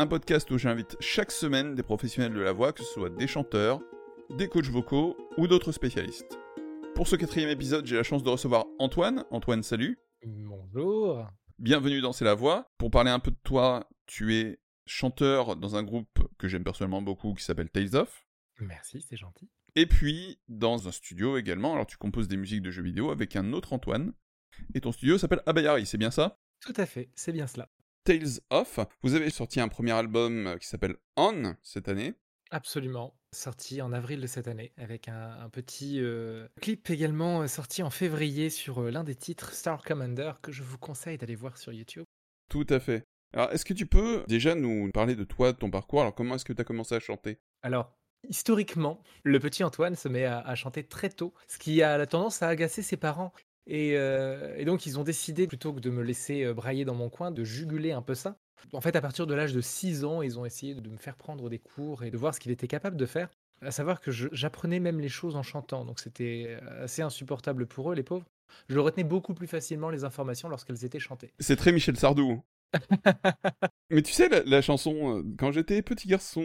un podcast où j'invite chaque semaine des professionnels de la voix, que ce soit des chanteurs, des coachs vocaux ou d'autres spécialistes. Pour ce quatrième épisode, j'ai la chance de recevoir Antoine. Antoine, salut. Bonjour. Bienvenue dans C'est la voix. Pour parler un peu de toi, tu es chanteur dans un groupe que j'aime personnellement beaucoup qui s'appelle Tales of. Merci, c'est gentil. Et puis dans un studio également. Alors tu composes des musiques de jeux vidéo avec un autre Antoine. Et ton studio s'appelle Abayari, c'est bien ça? Tout à fait, c'est bien cela. Tales of. Vous avez sorti un premier album qui s'appelle On cette année. Absolument. Sorti en avril de cette année, avec un, petit euh, clip également euh, sorti en février sur euh, l'un des titres Star Commander que je vous conseille d'aller voir sur YouTube. Tout à fait. Alors, est-ce que tu peux déjà nous parler de toi, de ton parcours? Alors, comment est-ce que tu as commencé à chanter? Alors, historiquement, le petit Antoine se met à, chanter très tôt, ce qui a la tendance à agacer ses parents. Et, et, donc, ils ont décidé, plutôt que de me laisser brailler dans mon coin, de juguler un peu ça. En fait, à partir de l'âge de 6 ans, ils ont essayé de me faire prendre des cours et de voir ce qu'il était capable de faire. À savoir que j'apprenais même les choses en chantant, donc c'était assez insupportable pour eux, les pauvres. Je retenais beaucoup plus facilement les informations lorsqu'elles étaient chantées. C'est très Michel Sardou. Mais tu sais, la, chanson, euh, quand j'étais petit garçon,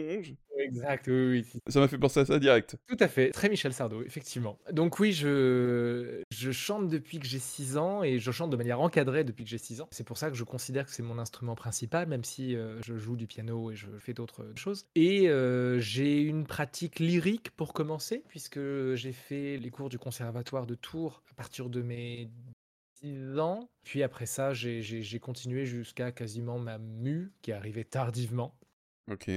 Exact, oui, ça m'a fait penser à ça direct. Tout à fait, très Michel Sardou, effectivement. Donc oui, je, je chante depuis que j'ai 6 ans et je chante de manière encadrée depuis que j'ai 6 ans. C'est pour ça que je considère que c'est mon instrument principal, même si euh, je joue du piano et je fais d'autres choses. Et euh, j'ai une pratique lyrique pour commencer, puisque j'ai fait les cours du conservatoire de Tours à partir de mes ans. Puis après ça, j'ai continué jusqu'à quasiment ma mue, qui est arrivée tardivement. Ok.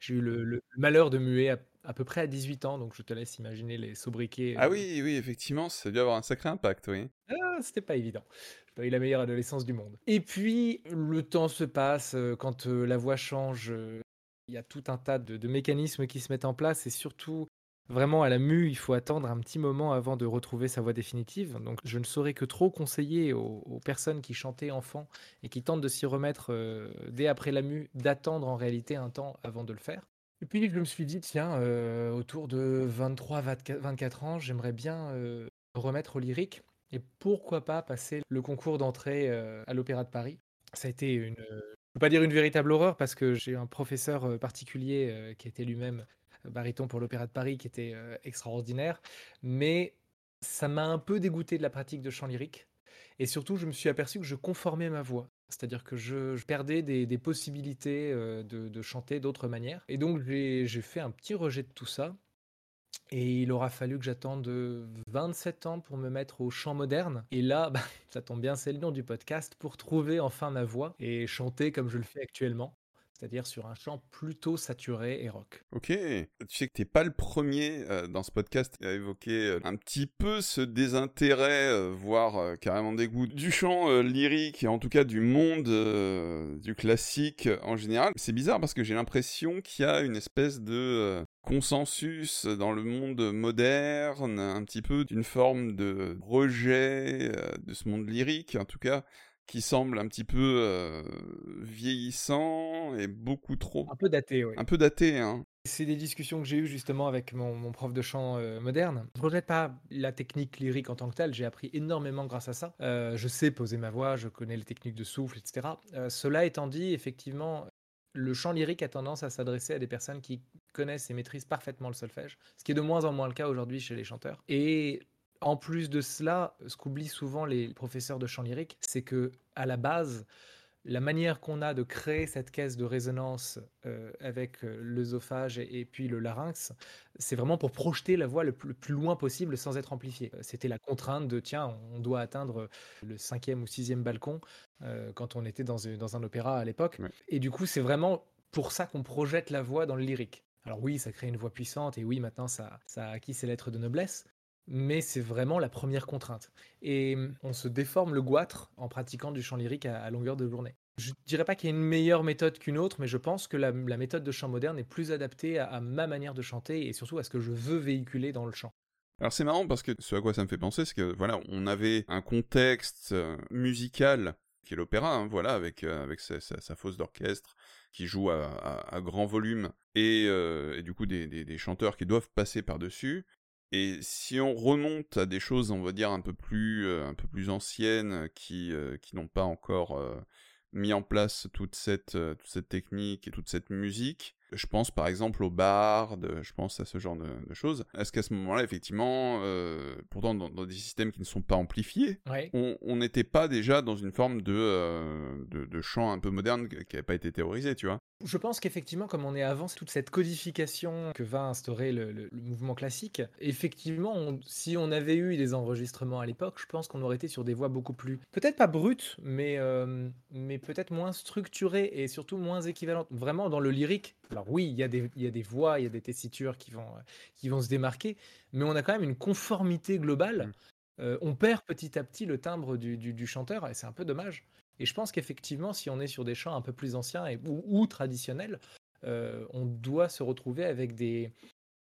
J'ai eu le, malheur de muer à, peu près à 18 ans, donc je te laisse imaginer les sobriquets. Ah euh. oui, oui, effectivement, ça a dû avoir un sacré impact, oui. Ah, c'était pas évident. J'ai pas eu la meilleure adolescence du monde. Et puis, le temps se passe, euh, quand euh, la voix change, il y a tout un tas de, de, mécanismes qui se mettent en place, et surtout Vraiment, à la mue, il faut attendre un petit moment avant de retrouver sa voix définitive. Donc, je ne saurais que trop conseiller aux, personnes qui chantaient enfant et qui tentent de s'y remettre euh, dès après la mue, d'attendre en réalité un temps avant de le faire. Et puis, je me suis dit, tiens, euh, autour de 23-24 ans, j'aimerais bien euh, remettre au lyrique. Et pourquoi pas passer le concours d'entrée à l'Opéra de Paris Ça a été une, je peux pas dire une véritable horreur parce que j'ai un professeur particulier qui était lui-même baryton pour l'Opéra de Paris qui était euh, extraordinaire. Mais ça m'a un peu dégoûté de la pratique de chant lyrique. Et surtout, je me suis aperçu que je conformais ma voix. C'est-à-dire que je, perdais des, possibilités euh, de, chanter d'autres manières. Et donc, j'ai fait un petit rejet de tout ça. Et il aura fallu que j'attende 27 ans pour me mettre au chant moderne. Et là, bah, ça tombe bien, c'est le nom du podcast, pour trouver enfin ma voix et chanter comme je le fais actuellement c'est-à-dire sur un chant plutôt saturé et rock. Ok, tu sais que t'es pas le premier euh, dans ce podcast à évoquer euh, un petit peu ce désintérêt, euh, voire carrément dégoût du chant lyrique et en tout cas du monde du classique en général. C'est bizarre parce que j'ai l'impression qu'il y a une espèce de consensus dans le monde moderne, un petit peu d'une forme de rejet de ce monde lyrique, en tout cas qui semble un petit peu euh, vieillissant et beaucoup trop. Un peu daté, oui. Un peu daté, hein. C'est des discussions que j'ai eues justement avec mon, prof de chant euh, moderne. Je ne rejette pas la technique lyrique en tant que telle, j'ai appris énormément grâce à ça. Euh, je sais poser ma voix, je connais les techniques de souffle, etc. cela étant dit, effectivement, le chant lyrique a tendance à s'adresser à des personnes qui connaissent et maîtrisent parfaitement le solfège, ce qui est de moins en moins le cas aujourd'hui chez les chanteurs. Et en plus de cela, ce qu'oublient souvent les professeurs de chant lyrique, c'est que à la base, la manière qu'on a de créer cette caisse de résonance euh, avec euh, l'œsophage et, puis le larynx, c'est vraiment pour projeter la voix le plus, loin possible sans être amplifiée. Euh, c'était la contrainte de tiens, on doit atteindre le cinquième ou sixième balcon quand on était dans, un opéra à l'époque. Et du coup, c'est vraiment pour ça qu'on projette la voix dans le lyrique. Alors oui, ça crée une voix puissante et oui, maintenant ça, ça a acquis ses lettres de noblesse, mais c'est vraiment la première contrainte. Et on se déforme le goitre en pratiquant du chant lyrique à, longueur de journée. Je dirais pas qu'il y a une meilleure méthode qu'une autre, mais je pense que la, méthode de chant moderne est plus adaptée à, ma manière de chanter et surtout à ce que je veux véhiculer dans le chant. Alors c'est marrant parce que ce à quoi ça me fait penser, c'est que voilà, on avait un contexte euh, musical qui est l'opéra, hein, voilà, avec, euh, avec sa, fosse d'orchestre qui joue à, grand volume et, euh, et du coup des, chanteurs qui doivent passer par-dessus. Et si on remonte à des choses, on va dire, un peu plus, un peu plus anciennes, qui, qui n'ont pas encore mis en place toute cette, toute cette technique et toute cette musique, je pense par exemple au bardes, je pense à ce genre de, choses. Est-ce qu'à ce, moment-là, effectivement, euh, pourtant dans, des systèmes qui ne sont pas amplifiés, on n'était pas déjà dans une forme de, euh, de, de, chant un peu moderne qui n'avait pas été théorisé, tu vois? Je pense qu'effectivement, comme on est avant toute cette codification que va instaurer le, mouvement classique, effectivement, si on avait eu des enregistrements à l'époque, je pense qu'on aurait été sur des voix beaucoup plus, peut-être pas brutes, mais, euh, mais peut-être moins structurées et surtout moins équivalentes. Vraiment dans le lyrique, alors oui, il y, a des, il y a des voix, il y a des tessitures qui vont, qui vont se démarquer, mais on a quand même une conformité globale. Mmh. Euh, on perd petit à petit le timbre du, du chanteur et c'est un peu dommage. Et je pense qu'effectivement, si on est sur des chants un peu plus anciens ou, traditionnels, euh, on doit se retrouver avec des,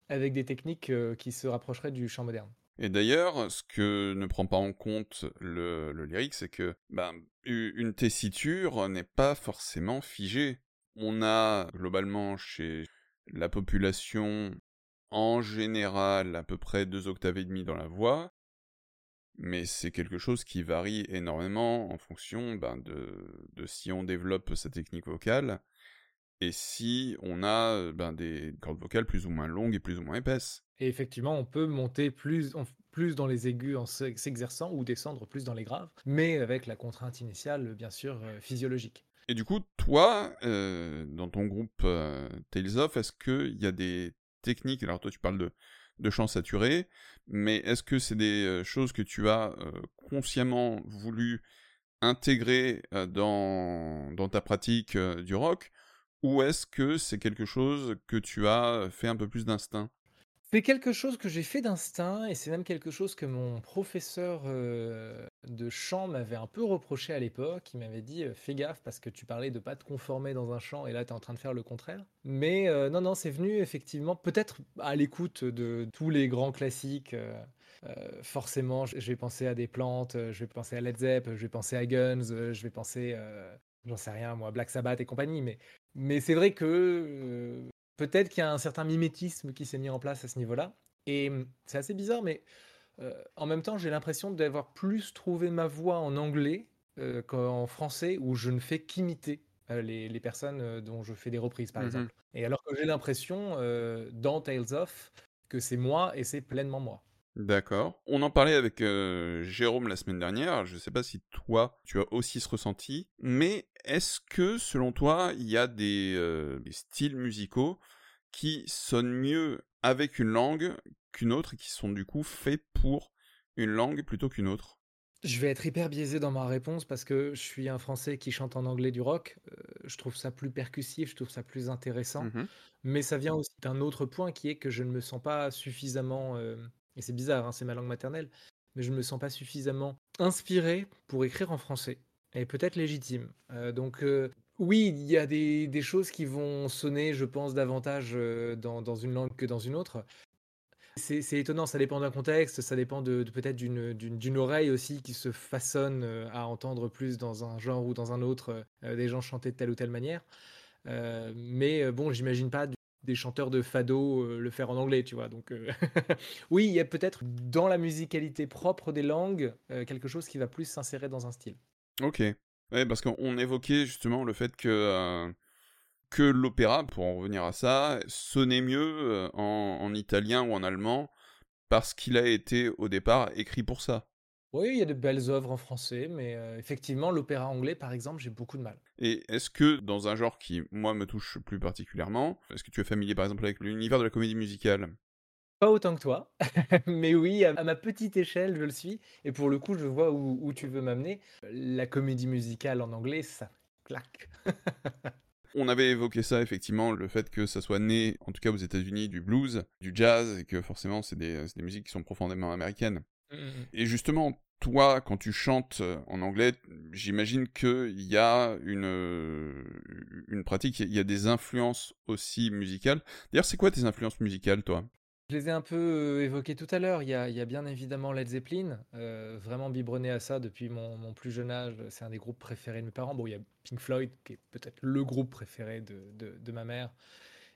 avec des techniques euh, qui se rapprocheraient du chant moderne. Et d'ailleurs, ce que ne prend pas en compte le, le lyrique, c'est que ben, une tessiture n'est pas forcément figée. On a globalement chez la population en général à peu près deux octaves et demi dans la voix, mais c'est quelque chose qui varie énormément en fonction ben, de, si on développe sa technique vocale et si on a ben, des cordes vocales plus ou moins longues et plus ou moins épaisses. Et effectivement, on peut monter plus, plus dans les aigus en s'exerçant ou descendre plus dans les graves, mais avec la contrainte initiale, bien sûr, euh, physiologique. Et du coup, toi, euh, dans ton groupe euh, Tales of, est-ce qu'il y a des techniques, alors toi tu parles de, de chant saturé, mais est-ce que c'est des euh, choses que tu as euh, consciemment voulu intégrer euh, dans, dans ta pratique du rock, ou est-ce que c'est quelque chose que tu as fait un peu plus d'instinct? C'est quelque chose que j'ai fait d'instinct et c'est même quelque chose que mon professeur euh, de chant m'avait un peu reproché à l'époque. Il m'avait dit Fais gaffe parce que tu parlais de pas te conformer dans un chant et là tu es en train de faire le contraire. Mais euh, non, non, c'est venu effectivement, peut-être à l'écoute de tous les grands classiques. Euh, forcément, je vais penser à des plantes, je vais penser à Led Zepp, je vais penser à Guns, je vais penser, j'en sais rien, moi, Black Sabbath et compagnie. Mais, mais c'est vrai que peut-être qu'il y a un certain mimétisme qui s'est mis en place à ce niveau-là. Et hum, c'est assez bizarre, mais euh, en même temps, j'ai l'impression d'avoir plus trouvé ma voix en anglais euh, qu'en français, où je ne fais qu'imiter euh, les, personnes dont je fais des reprises, par mmh exemple. Et alors que j'ai l'impression, dans Tales of, que c'est moi et c'est pleinement moi. D'accord. On en parlait avec Jérôme la semaine dernière. Je ne sais pas si toi, tu as aussi ce ressenti. Mais est-ce que, selon toi, il y a des, styles musicaux qui sonnent mieux avec une langue qu'une autre et qui sont du coup faits pour une langue plutôt qu'une autre? Je vais être hyper biaisé dans ma réponse parce que je suis un Français qui chante en anglais du rock. je trouve ça plus percussif, je trouve ça plus intéressant. Mmh mais ça vient aussi d'un autre point qui est que je ne me sens pas suffisamment et c'est bizarre, hein, c'est ma langue maternelle, mais je ne me sens pas suffisamment inspiré pour écrire en français, et peut-être légitime. Euh, donc euh, oui, il y a des, choses qui vont sonner, je pense, davantage euh, dans, une langue que dans une autre. C'est étonnant, ça dépend d'un contexte, ça dépend de, peut-être d'une oreille aussi qui se façonne à entendre plus dans un genre ou dans un autre des gens chanter de telle ou telle manière. mais bon, j'imagine pas des chanteurs de fado euh, le faire en anglais, tu vois. Donc euh, oui, il y a peut-être dans la musicalité propre des langues euh, quelque chose qui va plus s'insérer dans un style. Ok. Parce qu'on évoquait justement le fait que que l'opéra, pour en revenir à ça, sonnait mieux en italien ou en allemand parce qu'il a été au départ écrit pour ça. Oui, il y a de belles œuvres en français, mais euh, effectivement, l'opéra anglais, par exemple, j'ai beaucoup de mal. Et est-ce que, dans un genre qui, moi, me touche plus particulièrement, est-ce que tu es familier, par exemple, avec l'univers de la comédie musicale? Pas autant que toi, mais oui, à ma petite échelle, je le suis. Et pour le coup, je vois où, tu veux m'amener. La comédie musicale en anglais, ça claque. On avait évoqué ça effectivement, le fait que ça soit né, en tout cas aux États-Unis, du blues, du jazz, et que forcément c'est des, des musiques qui sont profondément américaines. Mmh, mmh, mmh. Et justement, toi, quand tu chantes en anglais, j'imagine qu'il y a une, une pratique, il y a des influences aussi musicales. D'ailleurs, c'est quoi tes influences musicales, toi? Je les ai un peu évoquées tout à l'heure. Il y a, il y a bien évidemment Led Zeppelin, vraiment biberonné à ça depuis mon, mon plus jeune âge. C'est un des groupes préférés de mes parents. Bon, il y a Pink Floyd, qui est peut-être le groupe préféré de, de, de, ma mère.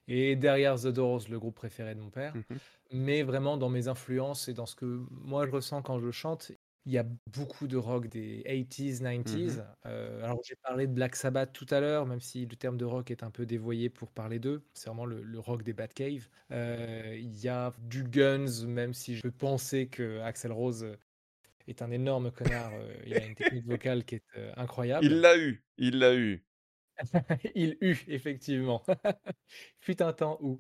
Et derrière The Doors, le groupe préféré de mon père. Mmh Mais vraiment, dans mes influences et dans ce que moi je ressens quand je chante, il y a beaucoup de rock des 80s, 90s. Mmh euh, alors, j'ai parlé de Black Sabbath tout à l'heure, même si le terme de rock est un peu dévoyé pour parler d'eux. C'est vraiment le, rock des Batcave. Euh, il y a du Guns, même si je peux penser que Axel Rose est un énorme connard. Euh, il a une technique vocale qui est incroyable. Il l'a eu, il l'a eu. il eut, effectivement. Fut un temps où.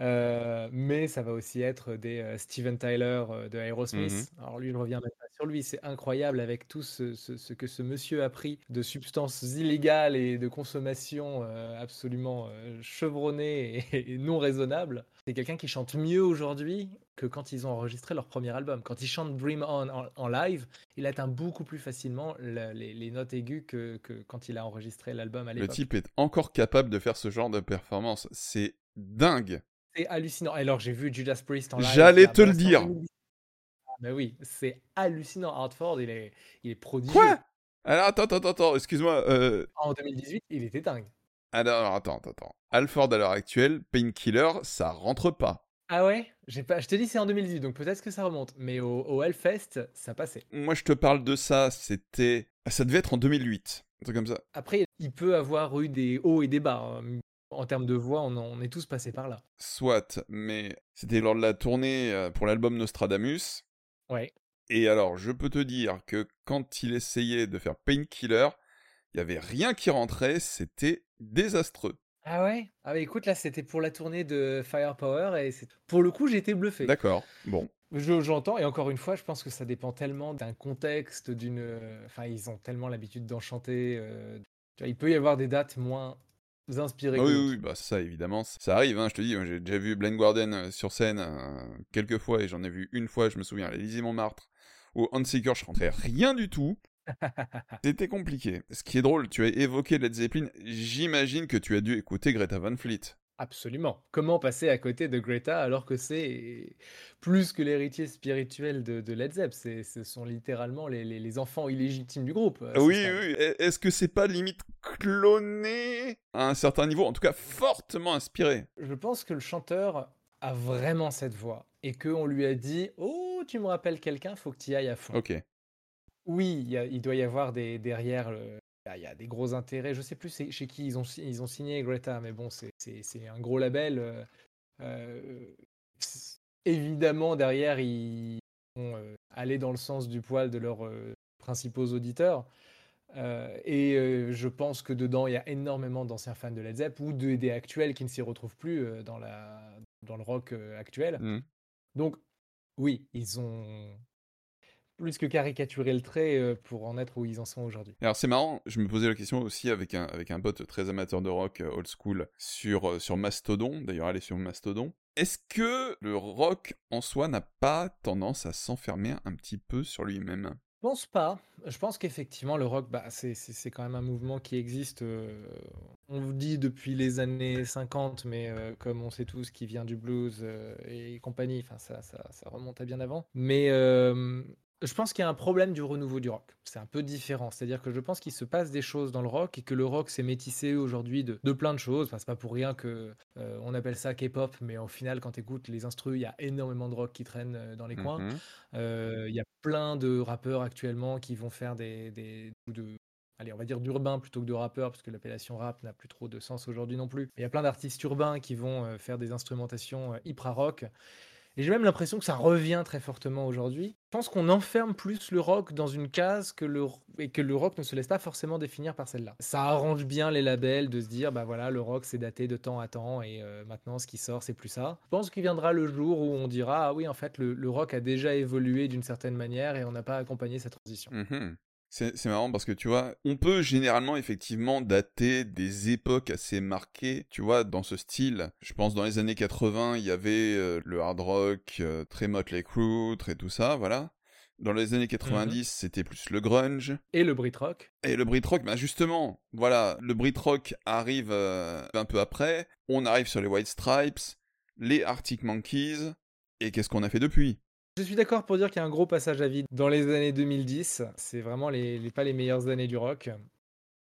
Euh, mais ça va aussi être des euh, Steven Tyler euh, de Aerosmith. Mmh Alors lui, je reviens même pas sur lui. C'est incroyable avec tout ce, ce, que ce monsieur a pris de substances illégales et de consommation absolument chevronnées et, non raisonnables. C'est quelqu'un qui chante mieux aujourd'hui que quand ils ont enregistré leur premier album. Quand il chante Dream On en, live, il atteint beaucoup plus facilement les, les, notes aiguës que, que, quand il a enregistré l'album à l'époque. Le type est encore capable de faire ce genre de performance. C'est dingue. C'est hallucinant. Alors, j'ai vu Judas Priest en live. J'allais te le dire. Ah, bah oui, c'est hallucinant. Hartford, il est, il est prodigieux. Quoi? Alors, attends, attends, attends, excuse-moi. Euh... En 2018, il était dingue. Alors, attends, attends, attends. Alford, à l'heure actuelle, Painkiller, ça rentre pas. Ah ouais? Pas... Je t'ai dit c'est en 2018, donc peut-être que ça remonte. Mais au, au Hellfest, ça passait. Moi, je te parle de ça, c'était... Ça devait être en 2008, un truc comme ça. Après, il peut avoir eu des hauts et des bas. Hein en termes de voix, on, est tous passés par là. Soit, mais c'était lors de la tournée euh, pour l'album Nostradamus. Ouais. Et alors, je peux te dire que quand il essayait de faire Painkiller, il y avait rien qui rentrait, c'était désastreux. Ah ouais? Ah bah écoute, là c'était pour la tournée de Firepower et pour le coup j'ai été bluffé. D'accord, bon. J'entends, et encore une fois, je pense que ça dépend tellement d'un contexte, d'une. Enfin, ils ont tellement l'habitude d'enchanter. Euh, il peut y avoir des dates moins inspiré. oui, oui, bah ça évidemment, ça arrive. Hein, je te dis, j'ai déjà vu Blind Guardian euh, sur scène euh, quelques fois et j'en ai vu une fois, je me souviens, à l'Élysée Montmartre ou Handseeker, je rentrais rien du tout. C'était compliqué. Ce qui est drôle, tu as évoqué Led Zeppelin. J'imagine que tu as dû écouter Greta Van Fleet. Absolument. Comment passer à côté de Greta alors que c'est plus que l'héritier spirituel de, Led Zepp? Ce sont littéralement les, enfants illégitimes du groupe. Oui, oui. Est-ce que c'est pas limite cloné à un certain niveau En tout cas, fortement inspiré? Je pense que le chanteur a vraiment cette voix et qu'on lui a dit Oh, tu me rappelles quelqu'un, faut que tu y ailles à fond. Ok. Oui, il, doit y avoir des, derrière il y a des gros intérêts. Je sais plus chez qui ils ont, ils ont signé Greta, mais bon, c'est un gros label. Euh, euh, évidemment, derrière, ils vont euh, aller dans le sens du poil de leurs principaux auditeurs. et je pense que dedans, il y a énormément d'anciens fans de Led Zepp ou de, des actuels qui ne s'y retrouvent plus dans, la, dans le rock actuel. Mmh. Donc, oui, ils ont, plus que caricaturer le trait euh, pour en être où ils en sont aujourd'hui. Alors c'est marrant, je me posais la question aussi avec un, avec un bot très amateur de rock euh, old school sur, euh, sur Mastodon, d'ailleurs allez sur Mastodon. Est-ce que le rock en soi n'a pas tendance à s'enfermer un petit peu sur lui-même? Je pense pas. Je pense qu'effectivement, le rock, bah, c'est quand même un mouvement qui existe, on vous dit depuis les années 50, mais comme on sait tous, qui vient du blues et compagnie, enfin ça, ça, ça, remonte à bien avant. Mais je pense qu'il y a un problème du renouveau du rock. C'est un peu différent. C'est-à-dire que je pense qu'il se passe des choses dans le rock et que le rock s'est métissé aujourd'hui de, plein de choses. Enfin, c'est pas pour rien que euh, on appelle ça K-pop, mais au final, quand tu écoutes les instrus, il y a énormément de rock qui traîne euh, dans les coins. Mhm. Euh, il y a plein de rappeurs actuellement qui vont faire des, des de allez, on va dire d'urbain plutôt que de rappeur, parce que l'appellation rap n'a plus trop de sens aujourd'hui non plus. Il y a plein d'artistes urbains qui vont faire des instrumentations hyper rock. Et j'ai même l'impression que ça revient très fortement aujourd'hui. Je pense qu'on enferme plus le rock dans une case que le... et que le rock ne se laisse pas forcément définir par celle-là. Ça arrange bien les labels de se dire, bah voilà, le rock c'est daté de temps à temps et euh, maintenant ce qui sort c'est plus ça. Je pense qu'il viendra le jour où on dira, ah oui, en fait, le, rock a déjà évolué d'une certaine manière et on n'a pas accompagné sa transition. Mmh c'est marrant parce que tu vois, on peut généralement effectivement dater des époques assez marquées, tu vois, dans ce style. Je pense dans les années 80, il y avait euh, le hard rock, euh, très Motley Crue, très tout ça, voilà. Dans les années 90, c'était plus le grunge. Et le Brit rock. Et le Brit rock, ben justement, voilà, le Brit rock arrive euh, un peu après. On arrive sur les White Stripes, les Arctic Monkeys. Et qu'est-ce qu'on a fait depuis? Je suis d'accord pour dire qu'il y a un gros passage à vide dans les années 2010. C'est vraiment les, pas les meilleures années du rock.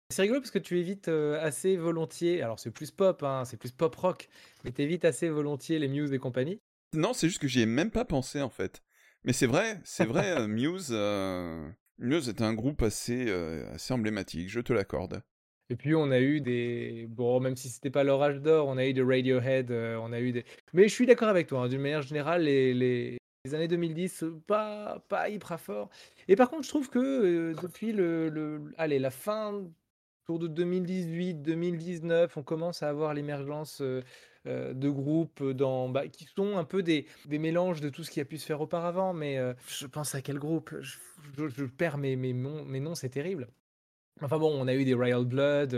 C'est rigolo parce que tu évites euh, assez volontiers, alors c'est plus pop, hein, c'est plus pop rock, mais tu évites assez volontiers les Muse et compagnie. Non, c'est juste que j'y ai même pas pensé en fait. Mais c'est vrai, c'est vrai, euh, Muse, euh, Muse est un groupe assez, assez emblématique, je te l'accorde. Et puis on a eu des bon même si c'était pas leur âge d'or, on a eu des Radiohead, on a eu des mais je suis d'accord avec toi, hein, d'une manière générale les, les années 2010, pas, pas hyper fort. Et par contre, je trouve que depuis le, le, allez, la fin autour de 2018-2019, on commence à avoir l'émergence de groupes dans, bah, qui sont un peu des, des, mélanges de tout ce qui a pu se faire auparavant. Mais je pense à quel groupe? Je, perds mes, mes, mes noms, c'est terrible. Enfin bon, on a eu des Royal Blood,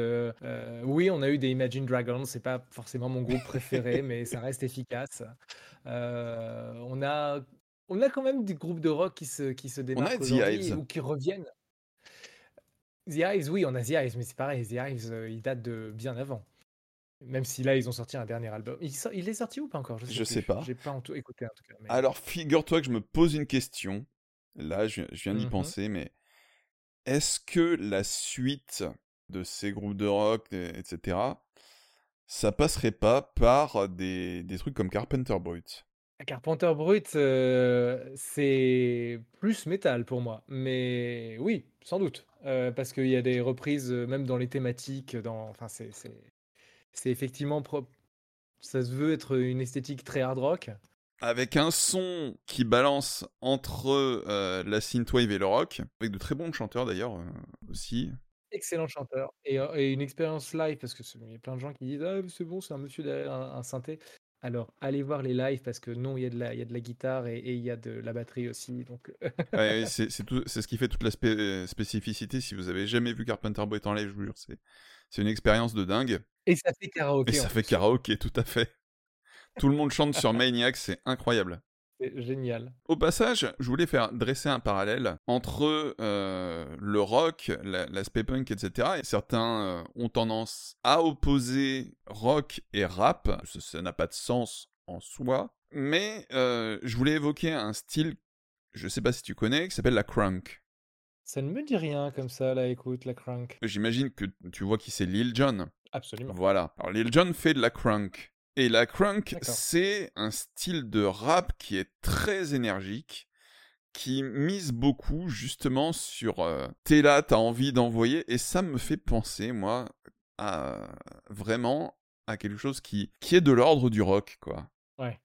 oui, on a eu des Imagine Dragons, c'est pas forcément mon groupe préféré, mais ça reste efficace. On a on a quand même des groupes de rock qui se qui se démarquent ou qui reviennent. The Hives, oui, on a The Hives, mais c'est pareil, The Hives, ils datent de bien avant. Même si là, ils ont sorti un dernier album. Il, est sorti ou pas encore? Je sais, je sais pas. J'ai pas en tout écouté en tout cas. Alors, figure-toi que je me pose une question. Là, je, viens d'y mmh penser, mais est-ce que la suite de ces groupes de rock, etc., ça passerait pas par des, des trucs comme Carpenter Brut Carpenter Brut, c'est plus métal pour moi. Mais oui, sans doute. parce qu'il y a des reprises, même dans les thématiques, dans... enfin, c'est, c'est, effectivement propre. Ça se veut être une esthétique très hard rock. Avec un son qui balance entre la synthwave et le rock, avec de très bons chanteurs d'ailleurs aussi. Excellent chanteur. Et, une expérience live, parce qu'il y a plein de gens qui disent Ah, c'est bon, c'est un monsieur derrière un synthé. Alors, allez voir les lives parce que non, il y a de la, il y a de la guitare et, il y a de la batterie aussi. Donc... c'est, ce qui fait toute la spécificité. Si vous avez jamais vu Carpenter Brut en live, je vous jure, c'est, c'est une expérience de dingue. Et ça fait karaoké. Et ça fait karaoké, tout à fait. Tout le monde chante sur Maniac, c'est incroyable. C'est génial. Au passage, je voulais faire dresser un parallèle entre euh, le rock, l'aspect punk, etc. Et certains euh, ont tendance à opposer rock et rap. Ça n'a pas de sens en soi. Mais euh, je voulais évoquer un style, je sais pas si tu connais, qui s'appelle la crunk. Ça ne me dit rien comme ça, là, écoute, la crunk. J'imagine que tu vois qui c'est Lil Jon. Absolument. Voilà. Alors Lil Jon fait de la crunk. Et la crunk, c'est un style de rap qui est très énergique, qui mise beaucoup justement sur euh, t'es là, t'as envie d'envoyer, et ça me fait penser, moi, à vraiment à quelque chose qui, qui est de l'ordre du rock, quoi.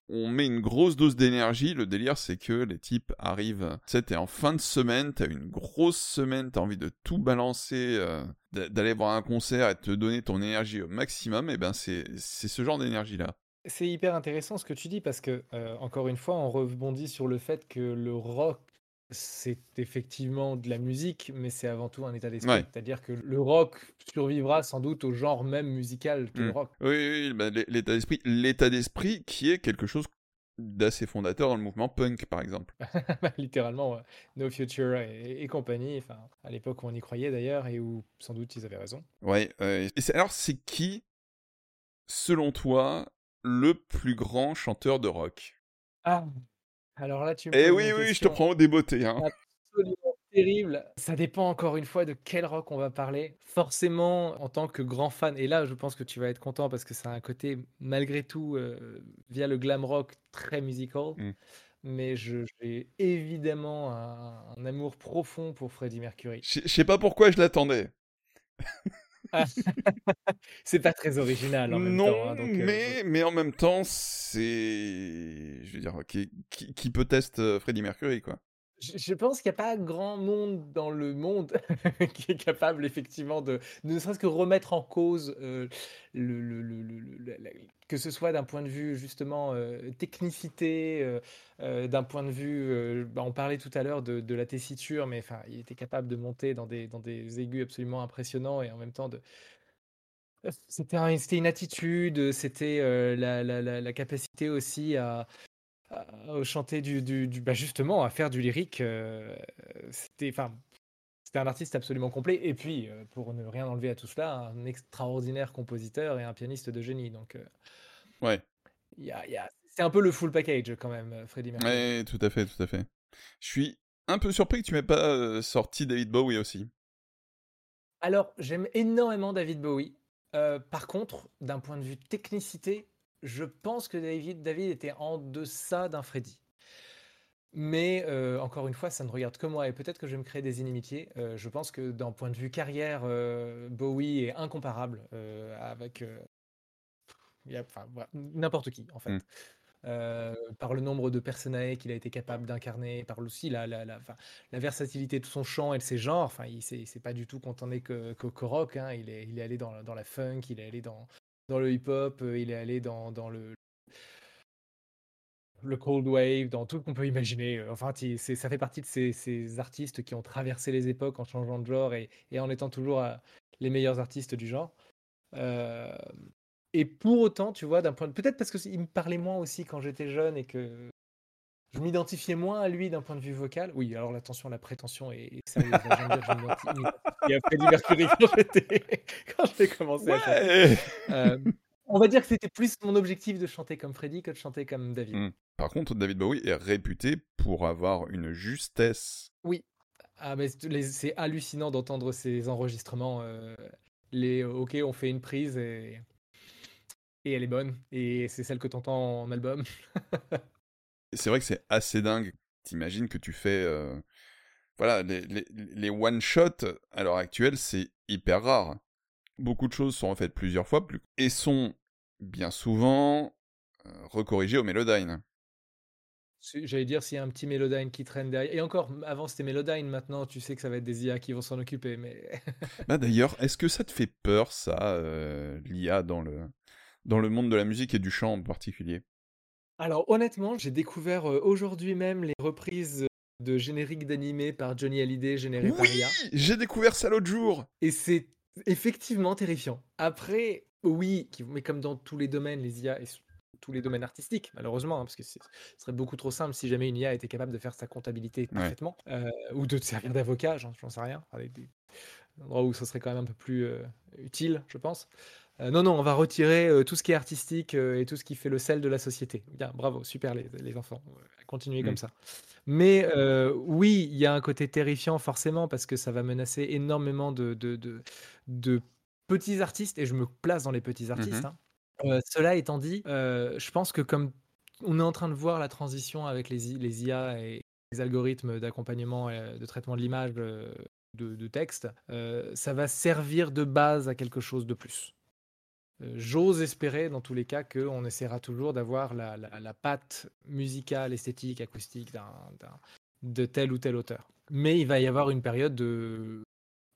On met une grosse dose d'énergie. Le délire, c'est que les types arrivent. Tu sais, t'es en fin de semaine, t'as une grosse semaine, t'as envie de tout balancer, euh, d'aller voir un concert et te donner ton énergie au maximum. Et ben, c'est ce genre d'énergie-là. C'est hyper intéressant ce que tu dis parce que, euh, encore une fois, on rebondit sur le fait que le rock c'est effectivement de la musique, mais c'est avant tout un état d'esprit. C'est-à-dire que le rock survivra sans doute au genre même musical que le mmh. rock. Oui, oui, bah, l'état d'esprit, l'état d'esprit qui est quelque chose d'assez fondateur dans le mouvement punk, par exemple. Bah, littéralement, No Future et, compagnie. Enfin, à l'époque où on y croyait d'ailleurs et où sans doute ils avaient raison. Ouais. et alors, c'est qui, selon toi, le plus grand chanteur de rock? Ah, alors là, tu me Eh oui, oui, je te prends au débeauté. Hein. Absolument terrible. Ça dépend encore une fois de quel rock on va parler. Forcément, en tant que grand fan, et là, je pense que tu vas être content parce que ça a un côté, malgré tout, euh, via le glam rock, très musical. Mmh. Mais j'ai évidemment un, amour profond pour Freddie Mercury. Je sais pas pourquoi je l'attendais. c'est pas très original en même non, temps. Hein, euh, mais, mais en même temps, c'est. Je veux dire, qui, qui, peut tester euh, Freddie Mercury, quoi je, pense qu'il n'y a pas grand monde dans le monde qui est capable effectivement de, ne serait-ce que remettre en cause euh, que ce soit d'un point de vue justement euh, technicité, euh, d'un point de vue, bah, on parlait tout à l'heure de, la tessiture, mais enfin, il était capable de monter dans des, dans des aigus absolument impressionnants et en même temps de, c'était une attitude, c'était la, la, capacité aussi à, à chanter du, du, du- bah justement à faire du lyrique. euh, c'était, enfin, c'était un artiste absolument complet. Et puis, euh, pour ne rien enlever à tout cela, un extraordinaire compositeur et un pianiste de génie. Donc, euh, Ouais, y a, il y a- c'est un peu le full package quand même, euh, Freddie Mercury. ouais, tout à fait, tout à fait. Je suis un peu surpris que tu m'aies pas euh, sorti David Bowie aussi. Alors, j'aime énormément David Bowie. Euh, par contre, d'un point de vue technicité, je pense que David, David était en deçà d'un Freddy. Mais euh, encore une fois, ça ne regarde que moi et peut-être que je vais me créer des inimitiés. Euh, je pense que d'un point de vue carrière, euh, Bowie est incomparable avec voilà, n'importe qui en fait. Mm. Par le nombre de personnages qu'il a été capable d'incarner, par aussi la, la, la, la versatilité de son chant et de ses genres. Enfin, il s'est pas du tout que, qu'au rock. hein. Il, est, il est allé dans, dans la funk, il est allé dans, dans le hip-hop, euh, il est allé dans, le, le cold wave, dans tout ce qu'on peut imaginer. Euh, Enfin, ça fait partie de ces, artistes qui ont traversé les époques en changeant de genre et, en étant toujours euh, les meilleurs artistes du genre. Et pour autant, tu vois, d'un point de... Peut-être parce qu'il me parlait moins aussi quand j'étais jeune et que je m'identifiais moins à lui d'un point de vue vocal. Oui, alors l'attention, la prétention est, est sérieuse. hein, m'identifie m'identifiais à Freddie Mercury quand j'ai commencé à chanter. Euh, on va dire que c'était plus mon objectif de chanter comme Freddie que de chanter comme David. Mm. Par contre, David Bowie est réputé pour avoir une justesse. Oui. Ah, mais c'est hallucinant d'entendre ces enregistrements. euh, les OK, on fait une prise et, et elle est bonne. Et c'est celle que tu entends en album. C'est vrai que c'est assez dingue. T'imagines que tu fais... euh, Voilà, les, les, les one-shots, à l'heure actuelle, c'est hyper rare. Beaucoup de choses sont refaites plusieurs fois plus... et sont bien souvent euh, recorrigées au Melodyne. J'allais dire s'il y a un petit Melodyne qui traîne derrière. Et encore, avant c'était Melodyne, maintenant tu sais que ça va être des IA qui vont s'en occuper. Mais Bah d'ailleurs, est-ce que ça te fait peur, ça, euh, l'IA dans le, dans le monde de la musique et du chant en particulier? Alors honnêtement, j'ai découvert euh, aujourd'hui même les reprises de génériques d'animés par Johnny Hallyday générées par Oui IA. J'ai découvert ça l'autre jour Et c'est effectivement terrifiant. Après, oui, mais comme dans tous les domaines, les IA et tous les domaines artistiques, malheureusement, hein, parce que ce serait beaucoup trop simple si jamais une IA était capable de faire sa comptabilité parfaitement, euh, ou de te servir d'avocat, j'en j'en sais rien. Enfin, des, des endroits où ce serait quand même un peu plus euh, utile, je pense. Euh, non, non, on va retirer euh, tout ce qui est artistique euh, et tout ce qui fait le sel de la société. Bien, bravo, super les, les enfants. Continuez Mm. comme ça. Mais oui, il y a un côté terrifiant forcément parce que ça va menacer énormément de, de, de, de petits artistes et je me place dans les petits artistes. Mhm. hein. Cela étant dit, je pense que comme on est en train de voir la transition avec les, IA et les algorithmes d'accompagnement et de traitement de l'image de, de texte, ça va servir de base à quelque chose de plus. Euh, J'ose espérer, dans tous les cas, qu'on essaiera toujours d'avoir la, la, patte musicale, esthétique, acoustique d'un, de tel ou tel auteur. Mais il va y avoir une période de...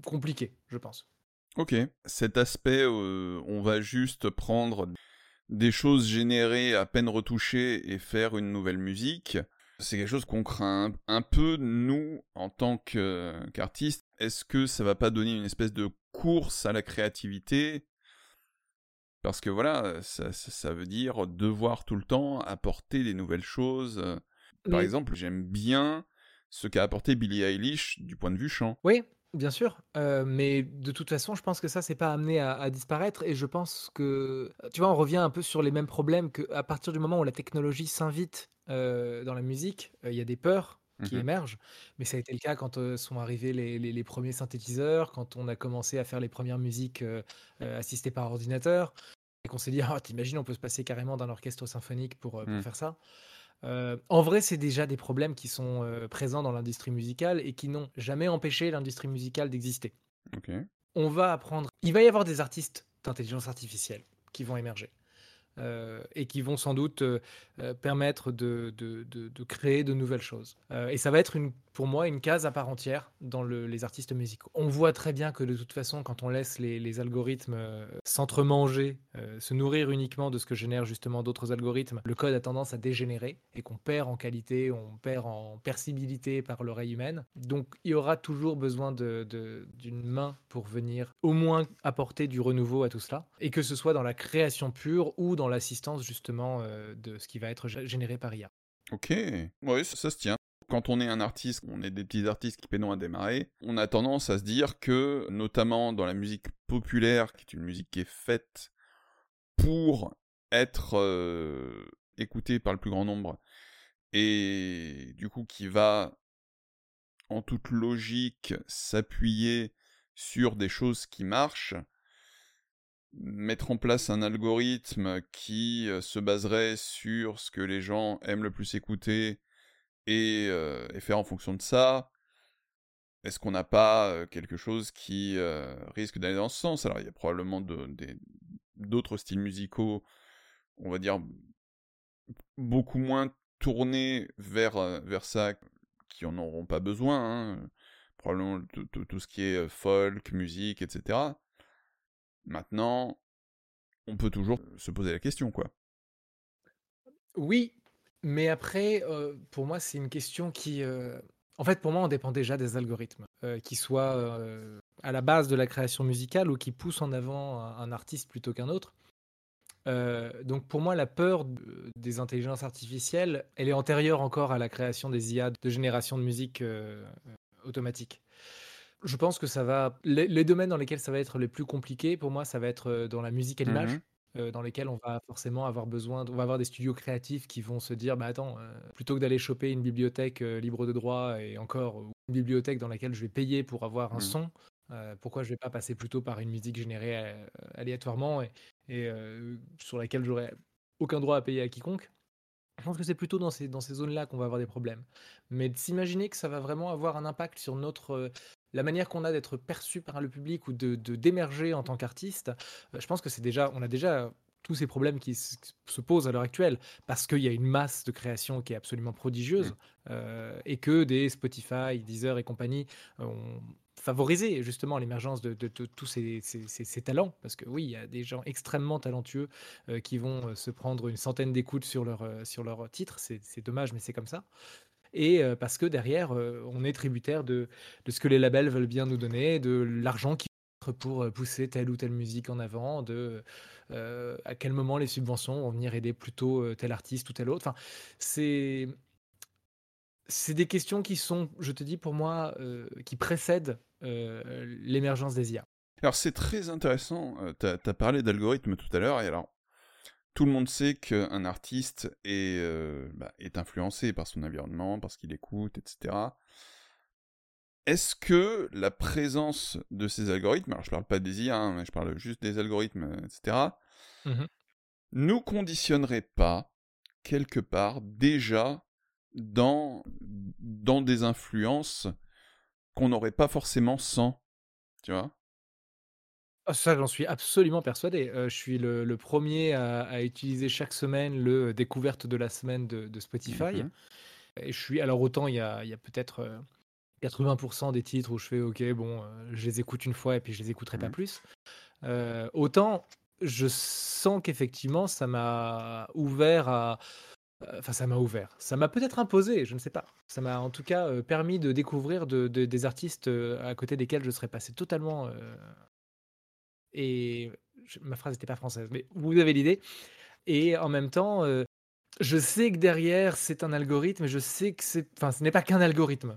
compliquée, je pense. Ok. Cet aspect, euh, on va juste prendre des choses générées, à peine retouchées, et faire une nouvelle musique. C'est quelque chose qu'on craint un peu, nous, en tant qu'artistes. Est-ce que ça va pas donner une espèce de course à la créativité Parce que voilà, ça, ça- ça veut dire devoir tout le temps apporter des nouvelles choses. Par exemple, j'aime bien ce qu'a apporté Billie Eilish du point de vue chant. Oui, bien sûr. euh, mais de toute façon, je pense que ça, c'est pas amené à, à disparaître. Et je pense que, tu vois, on revient un peu sur les mêmes problèmes qu'à partir du moment où la technologie s'invite euh, dans la musique, euh, il y a des peurs qui Mhm. émergent. Mais ça a été le cas quand euh, sont arrivés les, les- les premiers synthétiseurs, quand on a commencé à faire les premières musiques euh, assistées par ordinateur. Et qu'on s'est dit, ah, t'imagines, on peut se passer carrément d'un orchestre symphonique pour, euh, pour Mm. faire ça. Euh, en vrai, c'est déjà des problèmes qui sont euh, présents dans l'industrie musicale et qui n'ont jamais empêché l'industrie musicale d'exister. On va apprendre. Il va y avoir des artistes d'intelligence artificielle qui vont émerger. Euh, et qui vont sans doute euh, euh, permettre de, de- de- créer de nouvelles choses. Et ça va être une, pour moi une case à part entière dans le- les artistes musicaux. On voit très bien que de toute façon, quand on laisse les, les algorithmes s'entremanger, se nourrir uniquement de ce que génèrent justement d'autres algorithmes, le code a tendance à dégénérer et qu'on perd en qualité, on perd en percibilité par l'oreille humaine. Donc il y aura toujours besoin d'une main pour venir au moins apporter du renouveau à tout cela. Et que ce soit dans la création pure ou dans l'assistance justement euh, de ce qui va être gé- généré par IA. Ok, oui, ça, se tient. Quand on est un artiste, on est des petits artistes qui peinent à démarrer, on a tendance à se dire que, notamment dans la musique populaire, qui est une musique qui est faite pour être euh, écoutée par le plus grand nombre, et du coup qui va en toute logique s'appuyer sur des choses qui marchent, mettre en place un algorithme qui euh, se baserait sur ce que les gens aiment le plus écouter et, euh, faire en fonction de ça, est-ce qu'on n'a pas euh, quelque chose qui risque d'aller dans ce sens? Alors il y a probablement d'autres styles musicaux, on va dire, beaucoup moins tournés vers, vers ça, qui en auront pas besoin, hein. probablement tout ce qui est folk, musique, etc. Maintenant, on peut toujours se poser la question, quoi. Oui, mais après, pour moi, c'est une question qui. En fait, pour moi, on dépend déjà des algorithmes, qui soient à la base de la création musicale ou qui poussent en avant un, artiste plutôt qu'un autre. donc pour moi, la peur des intelligences artificielles, elle est antérieure encore à la création des IA de génération de musique automatique. Je pense que ça va. Les, domaines dans lesquels ça va être les plus compliqués, pour moi, ça va être euh, dans la musique à l'image. Mmh euh, dans lesquels on va forcément avoir besoin, on va avoir des studios créatifs qui vont se dire, bah attends, euh, plutôt que d'aller choper une bibliothèque libre de droit et encore une bibliothèque dans laquelle je vais payer pour avoir un mmh. son, pourquoi je vais pas passer plutôt par une musique générée aléatoirement et, sur laquelle j'aurais aucun droit à payer à quiconque? Je pense que c'est plutôt dans ces, dans ces zones-là qu'on va avoir des problèmes. Mais de s'imaginer que ça va vraiment avoir un impact sur notre, la manière qu'on a d'être perçu par le public ou de d'émerger en tant qu'artiste, euh, je pense que c'est déjà, on a déjà tous ces problèmes qui se posent à l'heure actuelle parce qu'il y a une masse de création qui est absolument prodigieuse mmh. euh, et que des Spotify, Deezer et compagnie ont favorisé justement l'émergence de, tous ces, talents. Parce que oui, il y a des gens extrêmement talentueux euh, qui vont se prendre une centaine d'écoutes sur leur, sur leur titre, c'est dommage mais c'est comme ça. Et parce que derrière, on est tributaire de, de, ce que les labels veulent bien nous donner, de l'argent qui pour pousser telle ou telle musique en avant, de à quel moment les subventions vont venir aider plutôt tel artiste ou tel autre. Enfin, c'est des questions qui sont, je te dis pour moi, qui précèdent l'émergence des IA. Alors c'est très intéressant, tu as, as, parlé d'algorithmes tout à l'heure, et alors tout le monde sait qu'un artiste est, euh, bah, est influencé par son environnement, par ce qu'il écoute, etc. Est-ce que la présence de ces algorithmes, alors je parle pas des IA, hein, mais je parle juste des algorithmes, etc., mmh nous conditionnerait pas, quelque part, déjà dans, dans des influences qu'on n'aurait pas forcément sans, tu vois? Ah, ça, j'en suis absolument persuadé. je suis le, premier à, utiliser chaque semaine le découverte de la semaine de, Spotify. Mmh et je suis, alors autant il y a, peut-être 80% des titres où je fais OK, bon, je les écoute une fois et puis je les écouterai pas mmh. plus. autant je sens qu'effectivement ça m'a ouvert à. Enfin, ça m'a ouvert. Ça m'a peut-être imposé, je ne sais pas. Ça m'a en tout cas permis de découvrir des artistes à côté desquels je serais passé totalement et ma phrase n'était pas française, mais vous avez l'idée. Et en même temps, je sais que derrière, c'est un algorithme, et je sais que c'est. Enfin, ce n'est pas qu'un algorithme.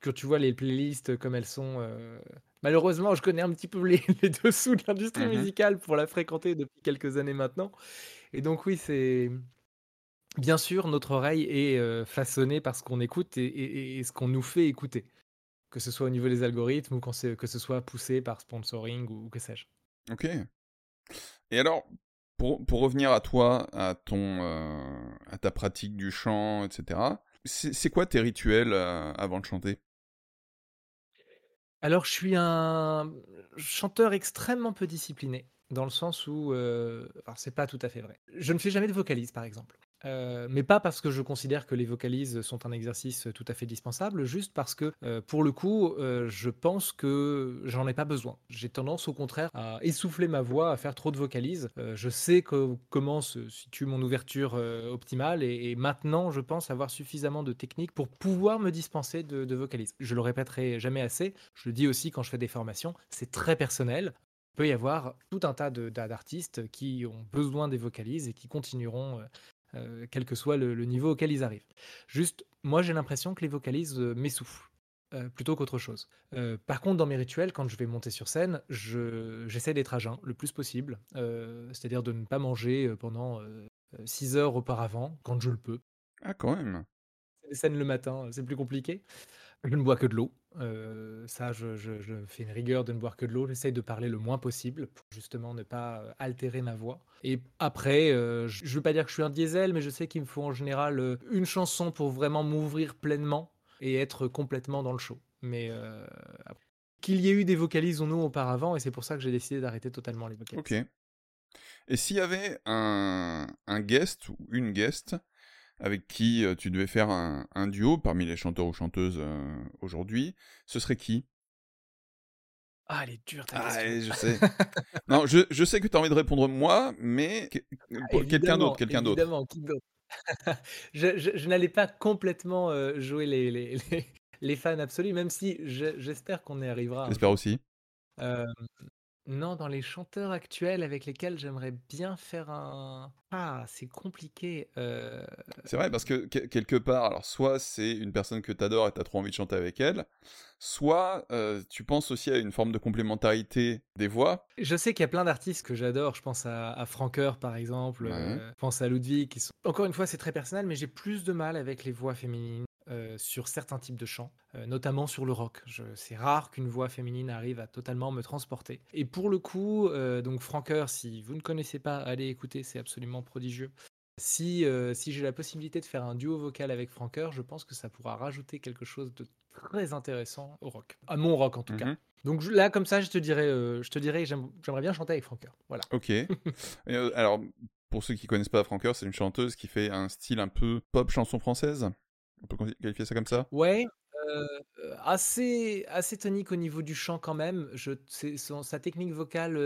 Quand tu vois les playlists comme elles sont. Malheureusement, je connais un petit peu les, dessous de l'industrie mmh musicale pour la fréquenter depuis quelques années maintenant. Et donc, oui, c'est. Bien sûr, notre oreille est façonnée par ce qu'on écoute et ce qu'on nous fait écouter que ce soit au niveau des algorithmes ou que ce soit poussé par sponsoring ou, que sais-je. Ok. Et alors, pour, pour, revenir à toi, à, ton, euh, à ta pratique du chant, etc., c'est quoi tes rituels euh, avant de chanter? Alors, je suis un chanteur extrêmement peu discipliné, dans le sens où. Euh, alors, c'est pas tout à fait vrai. Je ne fais jamais de vocalise, par exemple. Euh, mais pas parce que je considère que les vocalises sont un exercice tout à fait dispensable, juste parce que euh, pour le coup, euh, je pense que j'en ai pas besoin. J'ai tendance au contraire à essouffler ma voix, à faire trop de vocalises. je sais comment se situe mon ouverture optimale et, maintenant je pense avoir suffisamment de technique pour pouvoir me dispenser de, vocalises. Je le répéterai jamais assez. Je le dis aussi quand je fais des formations, c'est très personnel peut y avoir tout un tas d'artistes qui ont besoin des vocalises et qui continueront quel que soit le, niveau auquel ils arrivent. Juste, moi j'ai l'impression que les vocalises m'essoufflent. plutôt qu'autre chose. par contre, dans mes rituels, quand je vais monter sur scène, j'essaie d'être à jeun le plus possible, c'est-à-dire de ne pas manger pendant 6 heures auparavant, quand je le peux. Ah, quand même. Les scènes le matin, c'est plus compliqué. Je ne bois que de l'eau. ça, je, fais une rigueur de ne boire que de l'eau. J'essaye de parler le moins possible pour justement ne pas altérer ma voix. Et après, je ne veux pas dire que je suis un diesel, mais je sais qu'il me faut en général une chanson pour vraiment m'ouvrir pleinement et être complètement dans le show. Mais qu'il y ait eu des vocalises ou non auparavant, et c'est pour ça que j'ai décidé d'arrêter totalement les vocalises. Ok. Et s'il y avait un guest ou une guest avec qui euh, tu devais faire un, duo parmi les chanteurs ou chanteuses euh, aujourd'hui, ce serait qui? Ah, elle est dure ta ah, je sais. non, je, je, sais que tu as envie de répondre moi, mais ah, quelqu'un d'autre, quelqu'un d'autre. Évidemment, qui d'autre? Je, je, n'allais pas complètement euh, jouer les, les, les, fans absolus, même si j'espère qu'on y arrivera. J'espère aussi. Non, dans les chanteurs actuels avec lesquels j'aimerais bien faire un ah, c'est compliqué, C'est vrai parce que quelque part, alors soit c'est une personne que tu adores et tu as trop envie de chanter avec elle, soit, tu penses aussi à une forme de complémentarité des voix. Je sais qu'il y a plein d'artistes que j'adore, je pense à à Francoeur par exemple, je pense à Ludwig qui sont encore une fois, c'est très personnel, mais j'ai plus de mal avec les voix féminines. Euh, sur certains types de chants, euh, notamment sur le rock. C'est rare qu'une voix féminine arrive à totalement me transporter. Et pour le coup, euh, donc Franker, si vous ne connaissez pas, allez écouter, c'est absolument prodigieux. Si, si j'ai la possibilité de faire un duo vocal avec Franker, je pense que ça pourra rajouter quelque chose de très intéressant au rock. À mon rock en tout cas. Mhm. Donc là, comme ça, je te dirais, je te dirais j'aimerais bien chanter avec Franker. Voilà. Ok. alors, pour ceux qui connaissent pas Franker, c'est une chanteuse qui fait un style un peu pop chanson française? On peut qualifier ça comme ça? Ouais, assez, assez tonique au niveau du chant quand même. Je, sa technique vocale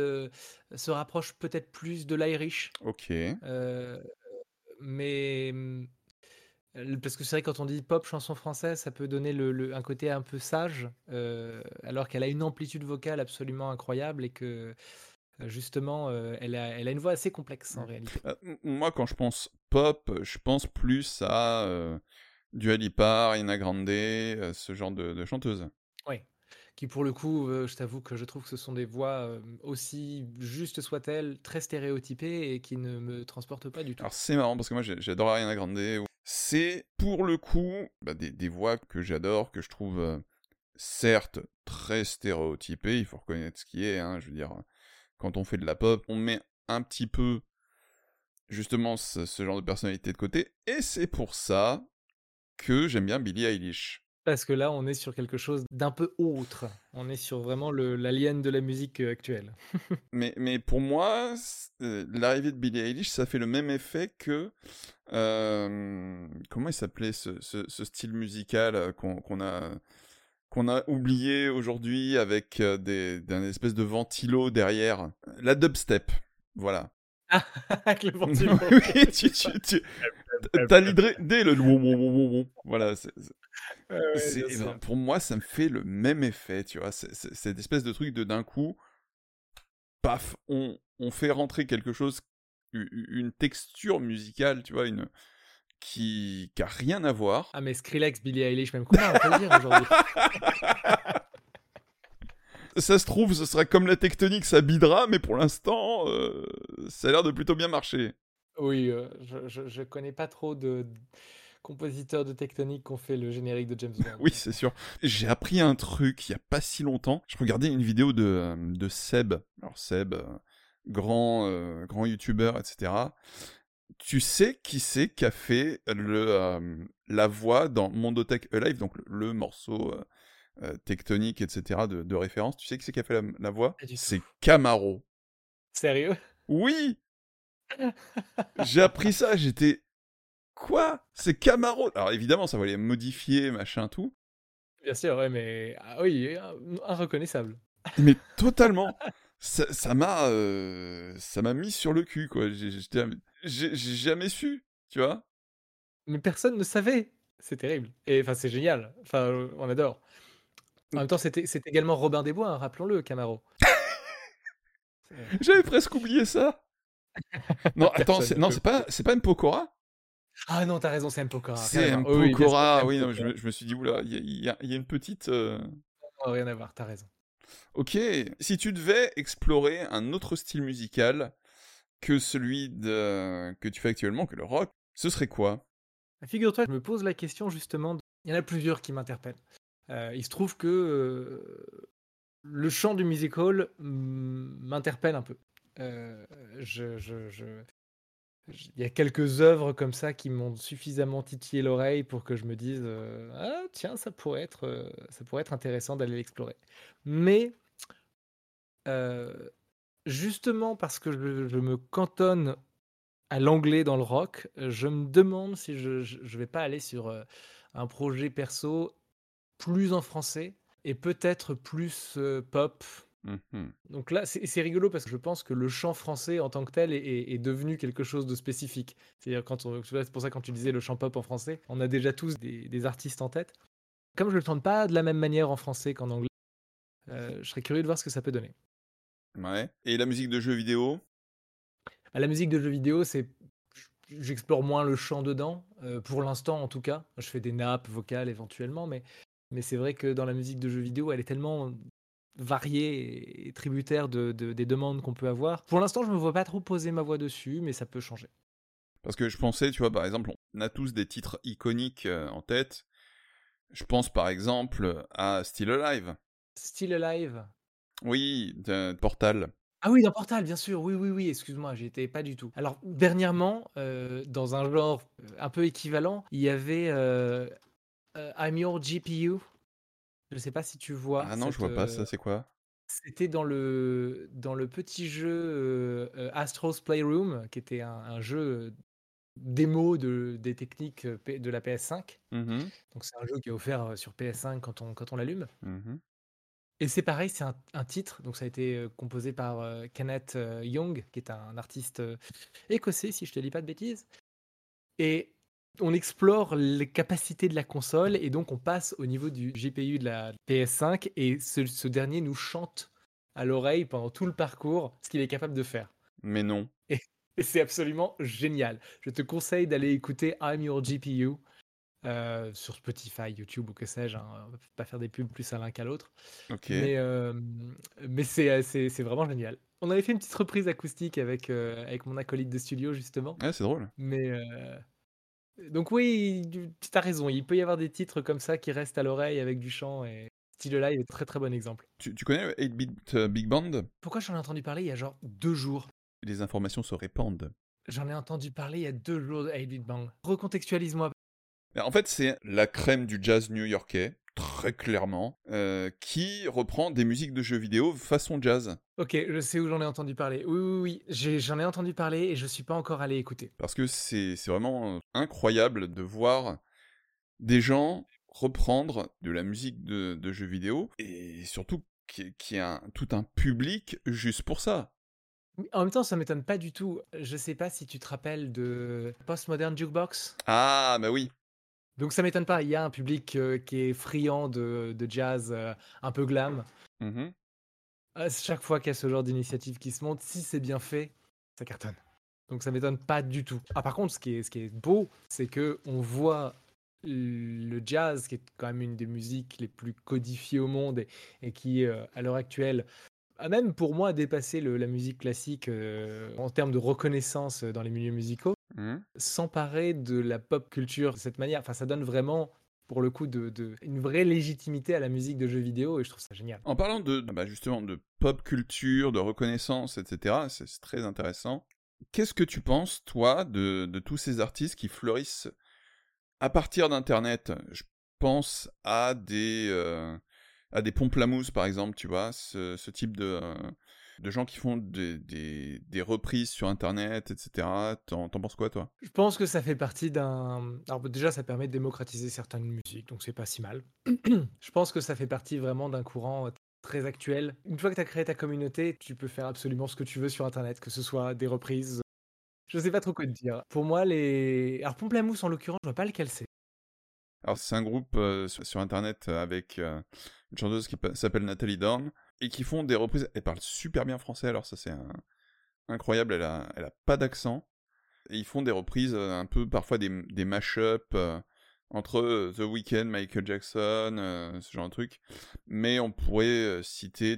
se rapproche peut-être plus de l'Irish. Ok. mais mmh, parce que c'est vrai quand on dit pop chanson française, ça peut donner le, un côté un peu sage, alors qu'elle a une amplitude vocale absolument incroyable et que justement, elle, a, elle a une voix assez complexe en réalité. Bah, moi, quand je pense pop, je pense plus à du Alipa, Ina Grande, euh, ce genre de, chanteuse. Oui. Qui pour le coup, euh, je t'avoue que je trouve que ce sont des voix euh, aussi justes soient-elles, très stéréotypées et qui ne me transportent pas du tout. Alors c'est marrant parce que moi j'adore Ariana Grande. C'est pour le coup bah, des, voix que j'adore, que je trouve certes très stéréotypées, il faut reconnaître ce qui est, hein, je veux dire, quand on fait de la pop, on met un petit peu justement ce genre de personnalité de côté, et c'est pour ça que j'aime bien Billie Eilish. Parce que là, on est sur quelque chose d'un peu autre. On est sur vraiment l'alien de la musique euh, actuelle. mais, mais pour moi, euh, l'arrivée de Billie Eilish, ça fait le même effet que. Euh, comment il s'appelait ce, ce, style musical qu'on a qu'on a oublié aujourd'hui avec des, d'un espèce de ventilo derrière? La dubstep, voilà. avec le ventilo. oui, tu, tu, tu, T'as l'idée le voilà. Ben, pour moi, ça me fait le même effet, tu vois. C'est cette espèce de truc de d'un coup, paf, on, on fait rentrer quelque chose, une texture musicale, tu vois, une qui, qui a rien à voir. Ah mais Skrillex, Billie Eilish, même quoi, on peut le dire aujourd'hui. ça se trouve, ce sera comme la tectonique, ça bidera, mais pour l'instant, euh, ça a l'air de plutôt bien marcher. Oui, je, je, connais pas trop de compositeurs de tectonique qui ont fait le générique de James Bond. oui, c'est sûr. J'ai appris un truc il y a pas si longtemps. Je regardais une vidéo de, de Seb. Alors Seb, grand, grand youtubeur, etc. Tu sais qui c'est qui a fait le, la voix dans Mondotech Alive, donc le, morceau tectonique, etc. De, de, référence? Tu sais qui c'est qui a fait la, la voix? C'est Camaro. Sérieux? Oui j'ai appris ça, j'étais. Quoi? C'est Camaro? Alors évidemment, ça les modifier, machin, tout. Bien sûr, ouais, mais. Ah oui, inreconnaissable. Mais totalement Ça m'a. Euh, ça m'a mis sur le cul, quoi. J'ai jamais su, tu vois? Mais personne ne savait C'est terrible. Et enfin, c'est génial. Enfin, on adore. En même temps, c'était également Robin des Bois, hein, rappelons-le, Camaro. J'avais presque oublié ça. non, attends, non, c'est pas, c'est pas Mpokora Ah non, t'as raison, c'est M. Pokora. C'est M. Pokora, oui, non, je, me, je, me suis dit, oula, il y, y, y, a une petite. Euh... Non, rien à voir, t'as raison. Ok, si tu devais explorer un autre style musical que celui de... que tu fais actuellement, que le rock, ce serait quoi? Bah, Figure-toi, je me pose la question justement. Il y en a plusieurs qui m'interpellent. Euh, il se trouve que euh, le chant du musical m'interpelle un peu. Euh, je, je, je, il y a quelques œuvres comme ça qui m'ont suffisamment titillé l'oreille pour que je me dise euh, ah tiens ça pourrait être euh, ça pourrait être intéressant d'aller l'explorer. Mais euh, justement parce que je, je, me cantonne à l'anglais dans le rock, je me demande si je je vais pas aller sur un projet perso plus en français et peut-être plus pop Mmh Donc là, c'est rigolo parce que je pense que le chant français en tant que tel est, est devenu quelque chose de spécifique. C'est-à-dire c'est pour ça quand tu disais le chant pop en français, on a déjà tous des, des artistes en tête. Comme je le chante pas de la même manière en français qu'en anglais, euh, je serais curieux de voir ce que ça peut donner. Ouais. Et la musique de jeux vidéo? Bah, La musique de jeux vidéo, c'est j'explore moins le chant dedans, euh, pour l'instant en tout cas. Je fais des nappes vocales éventuellement, mais, mais c'est vrai que dans la musique de jeux vidéo, elle est tellement varié et tributaire de, de, des demandes qu'on peut avoir. Pour l'instant, je me vois pas trop poser ma voix dessus, mais ça peut changer. Parce que je pensais, tu vois, par exemple, on a tous des titres iconiques euh, en tête. Je pense par exemple à Still Alive. Still Alive Oui, de Portal. Ah oui, dans Portal, bien sûr. Oui, oui, oui, excuse-moi, j'y étais pas du tout. Alors, dernièrement, euh, dans un genre euh, un peu équivalent, il y avait euh, euh, I'm Your GPU je sais pas si tu vois. Ah non, cette, je vois pas, ça c'est quoi? C'était dans le, dans le petit jeu euh, Astro's Playroom, qui était un, un jeu démo de, des techniques de la PS5. Mmh Donc c'est un jeu qui est offert sur PS5 quand on, quand on l'allume. Mmh Et c'est pareil, c'est un, un, titre, donc ça a été composé par Kenneth Young, qui est un artiste écossais, si je te dis pas de bêtises. Et on explore les capacités de la console et donc on passe au niveau du GPU de la PS5 et ce, ce dernier nous chante à l'oreille pendant tout le parcours ce qu'il est capable de faire. Mais non. Et, et c'est absolument génial. Je te conseille d'aller écouter I'm Your GPU euh, sur Spotify, YouTube ou que sais-je. Hein. On va pas faire des pubs plus à l'un qu'à l'autre. Okay. Mais, euh, mais c'est, vraiment génial. On avait fait une petite reprise acoustique avec, euh, avec mon acolyte de studio justement. Ouais, c'est drôle. Mais donc oui, tu as raison, il peut y avoir des titres comme ça qui restent à l'oreille avec du chant et Style Live est très très bon exemple. Tu, tu connais 8-Bit euh, Big Band? Pourquoi j'en ai entendu parler il y a genre deux jours? Les informations se répandent. J'en ai entendu parler il y a deux jours de 8-Bit Band. Recontextualise-moi. En fait, c'est la crème du jazz new-yorkais très clairement, euh, qui reprend des musiques de jeux vidéo façon jazz. Ok, je sais où j'en ai entendu parler. Oui, oui, oui, j'en ai, ai, entendu parler et je suis pas encore allé écouter. Parce que c'est vraiment incroyable de voir des gens reprendre de la musique de, de jeux vidéo et surtout qu'il y ait un, tout un public juste pour ça. En même temps, ça m'étonne pas du tout. Je sais pas si tu te rappelles de Postmodern Jukebox. Ah, bah oui. Donc ça m'étonne pas, il y a un public euh, qui est friand de, de jazz euh, un peu glam. Mmh chaque fois qu'il y a ce genre d'initiative qui se monte, si c'est bien fait, ça cartonne. Donc ça m'étonne pas du tout. Ah par contre, ce qui est, ce qui est beau, c'est que on voit le jazz, qui est quand même une des musiques les plus codifiées au monde et, et qui, euh, à l'heure actuelle, a même pour moi dépassé le, la musique classique euh, en termes de reconnaissance dans les milieux musicaux mmh. s'emparer de la pop culture de cette manière. Enfin, ça donne vraiment pour le coup de, de, une vraie légitimité à la musique de jeux vidéo et je trouve ça génial. En parlant de bah justement de pop culture, de reconnaissance, etc., c'est très intéressant. Qu'est-ce que tu penses, toi, de, de tous ces artistes qui fleurissent à partir d'Internet? Je pense à des, euh, à des pompes par exemple, tu vois, ce, ce type de, euh, de gens qui font des, des, des, reprises sur Internet, etc. T'en penses quoi, toi? Je pense que ça fait partie d'un... Alors déjà, ça permet de démocratiser certaines musiques, donc c'est pas si mal. Je pense que ça fait partie vraiment d'un courant très actuel. Une fois que tu as créé ta communauté, tu peux faire absolument ce que tu veux sur Internet, que ce soit des reprises. Je sais pas trop quoi te dire. Pour moi, les... Alors Pomplamoose, en l'occurrence, je vois pas lequel c'est. Alors c'est un groupe euh, sur, sur, Internet avec euh, une chanteuse qui s'appelle Nathalie Dorn et qui font des reprises. Elle parle super bien français, alors ça c'est incroyable. Elle a, pas d'accent. Et ils font des reprises un peu, parfois des, des mash-up entre The Weeknd, Michael Jackson, ce genre de truc. Mais on pourrait citer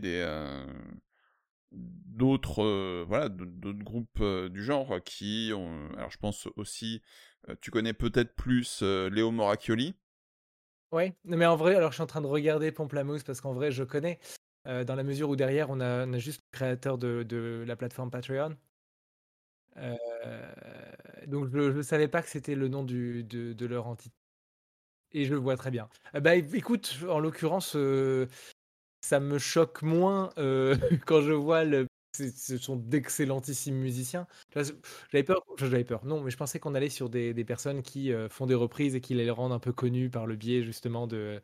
d'autres voilà d'autres groupes du genre qui ont alors je pense aussi tu connais peut-être plus Léo Moracchioli Ouais, mais en vrai, alors je suis en train de regarder Pomplamoose parce qu'en vrai, je connais, dans la mesure où derrière, on a, juste le créateur de, la plateforme Patreon. donc je ne savais pas que c'était le nom de, leur entité. Et je le vois très bien. bah écoute, en l'occurrence, ça me choque moins quand je vois le ce sont d'excellentissimes musiciens. J'avais peur, j'avais peur. Non, mais je pensais qu'on allait sur des, personnes qui euh, font des reprises et qui les rendent un peu connus par le biais justement de,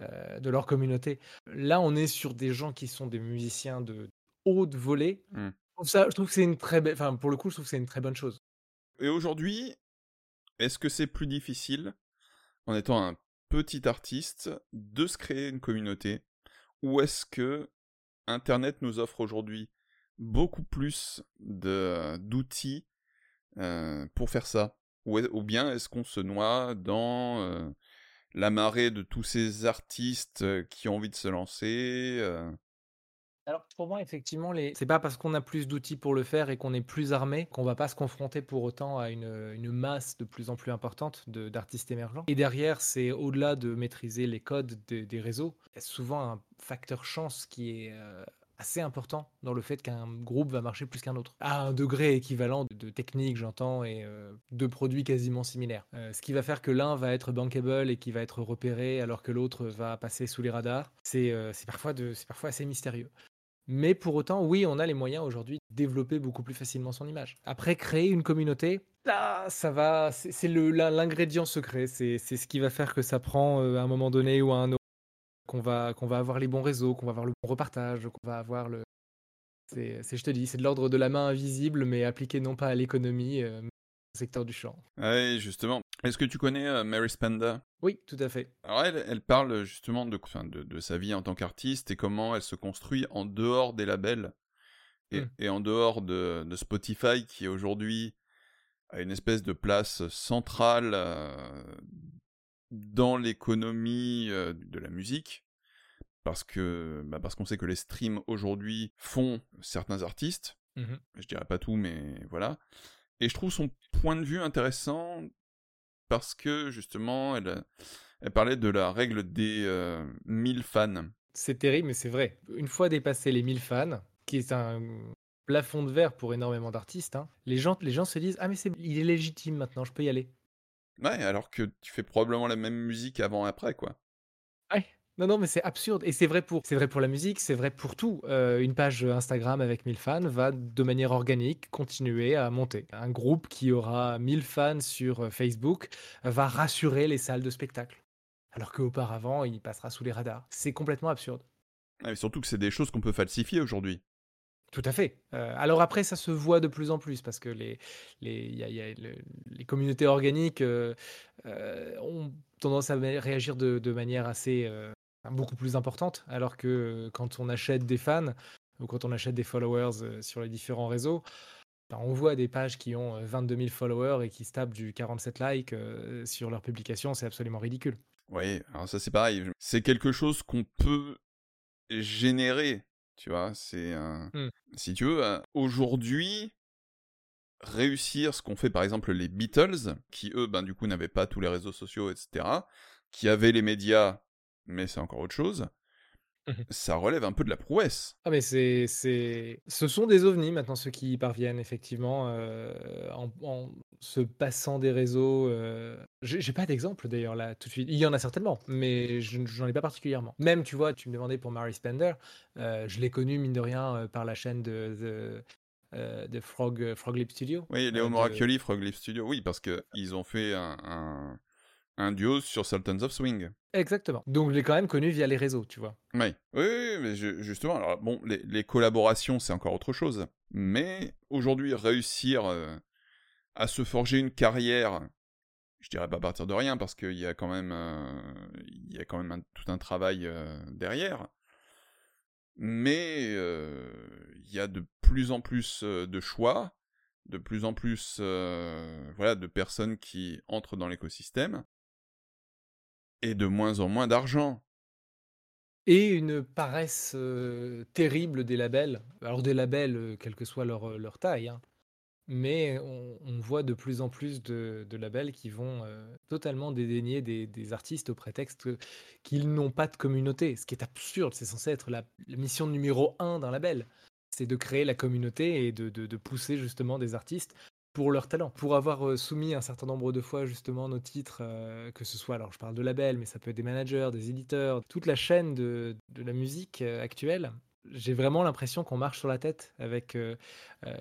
euh, de leur communauté. Là, on est sur des gens qui sont des musiciens de haute volée. Mmh. Ça, je trouve que c'est une très belle. Enfin, pour le coup, je trouve que c'est une très bonne chose. Et aujourd'hui, est-ce que c'est plus difficile, en étant un petit artiste, de se créer une communauté, ou est-ce que Internet nous offre aujourd'hui beaucoup plus d'outils pour faire ça ou, bien est-ce qu'on se noie dans la marée de tous ces artistes qui ont envie de se lancer alors pour moi, effectivement, les... c'est pas parce qu'on a plus d'outils pour le faire et qu'on est plus armé qu'on va pas se confronter pour autant à une, masse de plus en plus importante d'artistes émergents. Et derrière, c'est au-delà de maîtriser les codes des réseaux, il y a souvent un facteur chance qui est assez important dans le fait qu'un groupe va marcher plus qu'un autre, à un degré équivalent de technique, j'entends, et euh, de produits quasiment similaires. Euh, ce qui va faire que l'un va être bankable et qui va être repéré alors que l'autre va passer sous les radars, c'est euh, parfois, parfois assez mystérieux. Mais pour autant, oui, on a les moyens aujourd'hui de développer beaucoup plus facilement son image. Après, créer une communauté, là, ça va, c'est l'ingrédient secret, c'est ce qui va faire que ça prend à un moment donné ou à un autre qu'on va, qu'on va avoir les bons réseaux, qu'on va avoir le bon repartage, qu'on va avoir le. C'est, je te dis, c'est de l'ordre de la main invisible, mais appliqué non pas à l'économie, euh, au secteur du champ. Oui, justement. Est-ce que tu connais euh, Mary Spender? Oui, tout à fait. Alors elle, elle parle justement de, de, de, sa vie en tant qu'artiste et comment elle se construit en dehors des labels et, mmh. et en dehors de, de, Spotify qui aujourd'hui a une espèce de place centrale euh, dans l'économie de la musique, parce que bah parce qu'on sait que les streams aujourd'hui font certains artistes. Mmh je dirais pas tout, mais voilà. Et je trouve son point de vue intéressant parce que justement, elle, elle parlait de la règle des 1000 fans. C'est terrible, mais c'est vrai. Une fois dépassé les 1000 fans, qui est un plafond de verre pour énormément d'artistes, hein, les, gens, les gens se disent Ah, mais c'est, il est légitime maintenant, je peux y aller. Ouais, alors que tu fais probablement la même musique avant et après, quoi. Ouais. Non, non, mais c'est absurde. Et c'est vrai pour, c'est vrai pour la musique, c'est vrai pour tout. Euh, une page Instagram avec 1000 fans va de manière organique continuer à monter. Un groupe qui aura 1000 fans sur euh, Facebook va rassurer les salles de spectacle. Alors qu'auparavant, il passera sous les radars. C'est complètement absurde. Ouais, surtout que c'est des choses qu'on peut falsifier aujourd'hui. Tout à fait. Euh, alors après, ça se voit de plus en plus parce que les, les, les communautés organiques euh, euh, ont tendance à réagir de, de manière assez beaucoup plus importante, alors que quand on achète des fans ou quand on achète des followers sur les différents réseaux, ben, on voit des pages qui ont 22 000 followers et qui se tapent du 47 likes sur leurs publications, c'est absolument ridicule. Oui, alors ça c'est pareil. C'est quelque chose qu'on peut générer tu vois, c'est. Mmh. Si tu veux, aujourd'hui, réussir ce qu'ont fait par exemple les Beatles, qui eux, ben du coup, n'avaient pas tous les réseaux sociaux, etc., qui avaient les médias, mais c'est encore autre chose, ça relève un peu de la prouesse. Ah mais c'est c'est ce sont des ovnis maintenant ceux qui y parviennent effectivement, en se passant des réseaux, j'ai pas d'exemple d'ailleurs là tout de suite. Il y en a certainement, mais je j'en ai pas particulièrement. Même tu vois, tu me demandais pour Mary Spender, je l'ai connu mine de rien, par la chaîne de de Frog, Frog Lip Studio, Oui, Léo Moracchioli, Frog Lip Studio, oui, parce qu'ils ont fait un un duo sur Sultans of Swing. Exactement. Donc je l'ai quand même connu via les réseaux, tu vois. Oui, oui, mais justement, alors bon, les, collaborations, c'est encore autre chose. Mais aujourd'hui, réussir euh, à se forger une carrière, je dirais pas à partir de rien, parce qu'il y a quand même, euh, il y a quand même tout un travail euh, derrière. Mais il y a de plus en plus de choix, de plus en plus voilà, de personnes qui entrent dans l'écosystème, et de moins en moins d'argent. Et une paresse terrible des labels. Alors des labels, quelle que soit leur, leur taille, hein. mais on, voit de plus en plus de, labels qui vont totalement dédaigner des, artistes au prétexte qu'ils n'ont pas de communauté, ce qui est absurde, c'est censé être la, mission numéro un d'un label. C'est de créer la communauté et de, de pousser justement des artistes pour leur talent. Pour avoir soumis un certain nombre de fois justement nos titres, que ce soit, alors je parle de labels, mais ça peut être des managers, des éditeurs, toute la chaîne de, la musique actuelle, j'ai vraiment l'impression qu'on marche sur la tête avec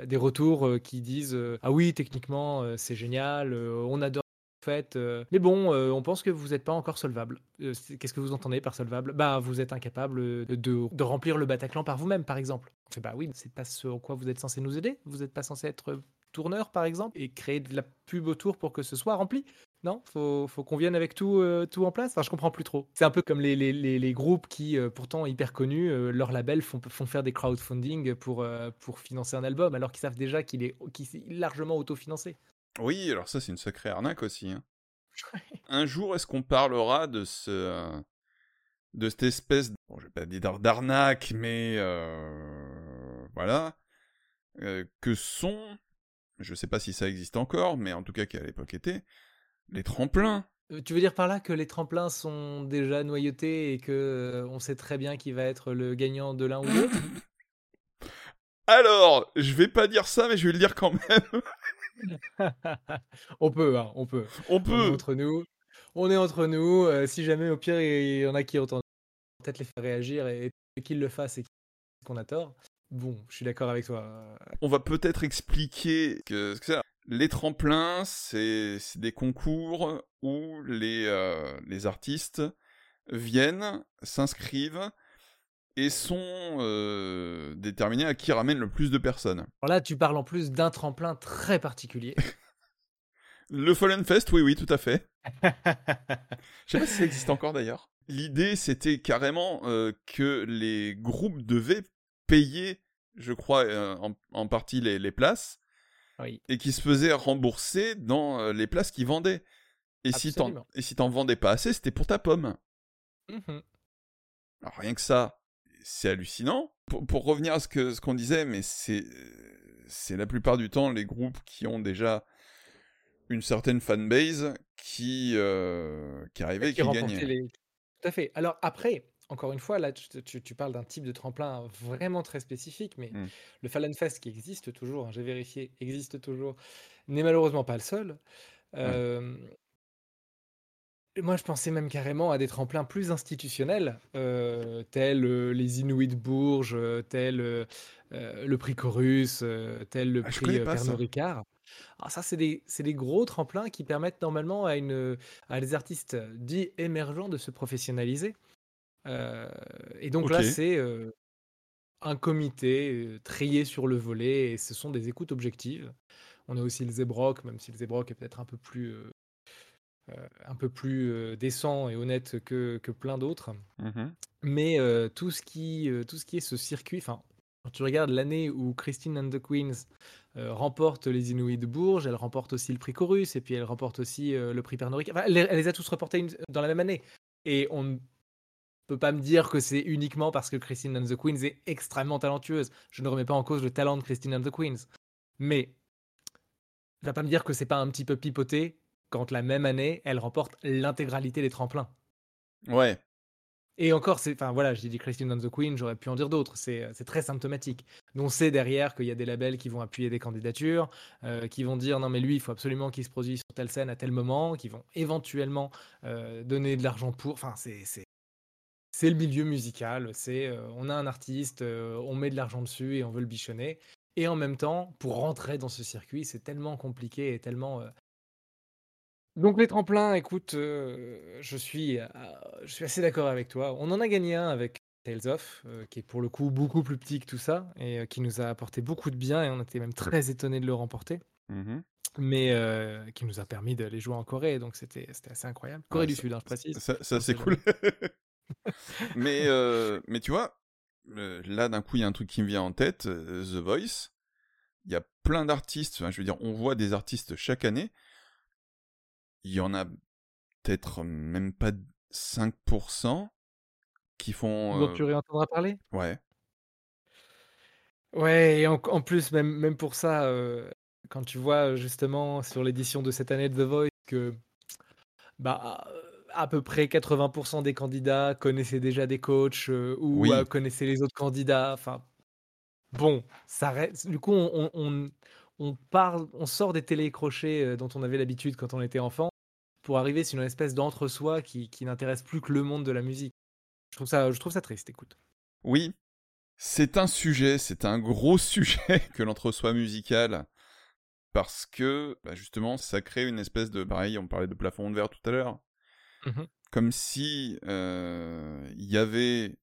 des retours qui disent Ah oui, techniquement, c'est génial, on adore fait, mais bon, on pense que vous n'êtes pas encore solvable. Qu'est-ce que vous entendez par solvable? Bah, vous êtes incapable de, remplir le Bataclan par vous-même, par exemple. Bah oui, c'est pas ce en quoi vous êtes censé nous aider. Vous n'êtes pas censé être tourneur, par exemple, et créer de la pub autour pour que ce soit rempli. Non, faut, faut qu'on vienne avec tout, euh, tout en place. Enfin, je comprends plus trop. C'est un peu comme les, les, les, groupes qui, euh, pourtant hyper connus, euh, leur label font, font faire des crowdfunding pour, pour financer un album, alors qu'ils savent déjà qu'il est, est largement autofinancé. Oui, alors ça, c'est une sacrée arnaque aussi. Hein. un jour, est-ce qu'on parlera de ce de cette espèce, bon, je vais pas dire d'arnaque, mais voilà, que sont je sais pas si ça existe encore, mais en tout cas qui à l'époque était, les tremplins. Euh, tu veux dire par là que les tremplins sont déjà noyautés et que euh, on sait très bien qui va être le gagnant de l'un ou l'autre? Alors, je vais pas dire ça, mais je vais le dire quand même. on peut, hein, on peut. On peut. On est entre nous. On est entre nous. Euh, si jamais, au pire, il y en a qui entendent peut-être les faire réagir et, qu'ils le fassent et qu'on a tort. Bon, je suis d'accord avec toi. On va peut-être expliquer que, les tremplins, c'est des concours où les, euh, les artistes viennent, s'inscrivent et sont euh, déterminés à qui ramène le plus de personnes. Alors là, tu parles en plus d'un tremplin très particulier. le Fallen Fest, oui, oui, tout à fait. Je sais pas si ça existe encore d'ailleurs. L'idée, c'était carrément euh, que les groupes devaient payer, je crois, euh, en, partie les, places, et qui se faisaient rembourser dans euh, les places qu'ils vendaient. Et si t'en, si vendais pas assez, c'était pour ta pomme. Mmh Alors rien que ça, c'est hallucinant. Pour, revenir à ce qu'on disait, mais c'est c'est la plupart du temps les groupes qui ont déjà une certaine fanbase qui euh, qui arrivait et qui, gagnait. Tout à fait. Alors après, encore une fois, là, tu, parles d'un type de tremplin vraiment très spécifique, mais mmh. le Fallen Fest qui existe toujours, hein, j'ai vérifié, existe toujours, n'est malheureusement pas le seul. moi, je pensais même carrément à des tremplins plus institutionnels, tels les Inuits Bourges, tel le prix Chorus, tel le ah, prix Pernod Ricard. Alors ah, ça, c'est des, des, gros tremplins qui permettent normalement à, une, à des artistes dits émergents de se professionnaliser. Euh, et donc là, c'est un comité trié sur le volet et ce sont des écoutes objectives. On a aussi le Zebrock, même si le Zebrock est peut-être un peu plus, un peu plus décent et honnête que, que plein d'autres. Mmh Mais tout, ce qui, tout ce qui est ce circuit, enfin, quand tu regardes l'année où Christine and the Queens remporte les Inuits de Bourges, elle remporte aussi le prix Chorus et puis elle remporte aussi le prix Pernod Ricard. elle, les a tous remportés dans la même année. Et on peut pas me dire que c'est uniquement parce que Christine and the Queens est extrêmement talentueuse. Je ne remets pas en cause le talent de Christine and the Queens. Mais va pas me dire que c'est pas un petit peu pipoté quand la même année, elle remporte l'intégralité des tremplins. Ouais. Et encore, c'est, enfin voilà, j'ai dit Christine and the Queen, j'aurais pu en dire d'autres. C'est, très symptomatique. on sait derrière qu'il y a des labels qui vont appuyer des candidatures, euh, qui vont dire non mais lui, il faut absolument qu'il se produise sur telle scène à tel moment, qui vont éventuellement euh, donner de l'argent pour. Enfin, c'est, c'est le milieu musical, c'est euh, on a un artiste, euh, on met de l'argent dessus et on veut le bichonner. Et en même temps, pour rentrer dans ce circuit, c'est tellement compliqué et tellement. Euh donc les tremplins, écoute, je suis, je suis assez d'accord avec toi. On en a gagné un avec Tales of, qui est pour le coup beaucoup plus petit que tout ça et qui nous a apporté beaucoup de bien et on était même très étonnés de le remporter. Mmh mais qui nous a permis d'aller jouer en Corée, donc c'était assez incroyable. Corée du Sud, hein, je précise. Ça, c'est cool. mais, euh, mais tu vois, là d'un coup il y a un truc qui me vient en tête, euh, The Voice. il y a plein d'artistes, je veux dire, on voit des artistes chaque année. Il y en a peut-être même pas 5% qui font. Dont euh, tu réentendras parler? Ouais. Ouais, et en, en plus, même, même pour ça, euh, quand tu vois justement sur l'édition de cette année de The Voice que bah, à peu près 80% des candidats connaissaient déjà des coachs euh, ou Oui. euh, connaissaient les autres candidats. Enfin, bon, ça reste. Du coup, on, on, on parle, on sort des télécrochets euh, dont on avait l'habitude quand on était enfant pour arriver sur une espèce d'entre-soi qui, qui n'intéresse plus que le monde de la musique. Je trouve ça, je trouve ça triste, écoute. Oui, c'est un sujet, c'est un gros sujet que l'entre-soi musical, parce que bah, justement, ça crée une espèce de, pareil, on parlait de plafond de verre tout à l'heure, Mhm. comme si euh, il y avait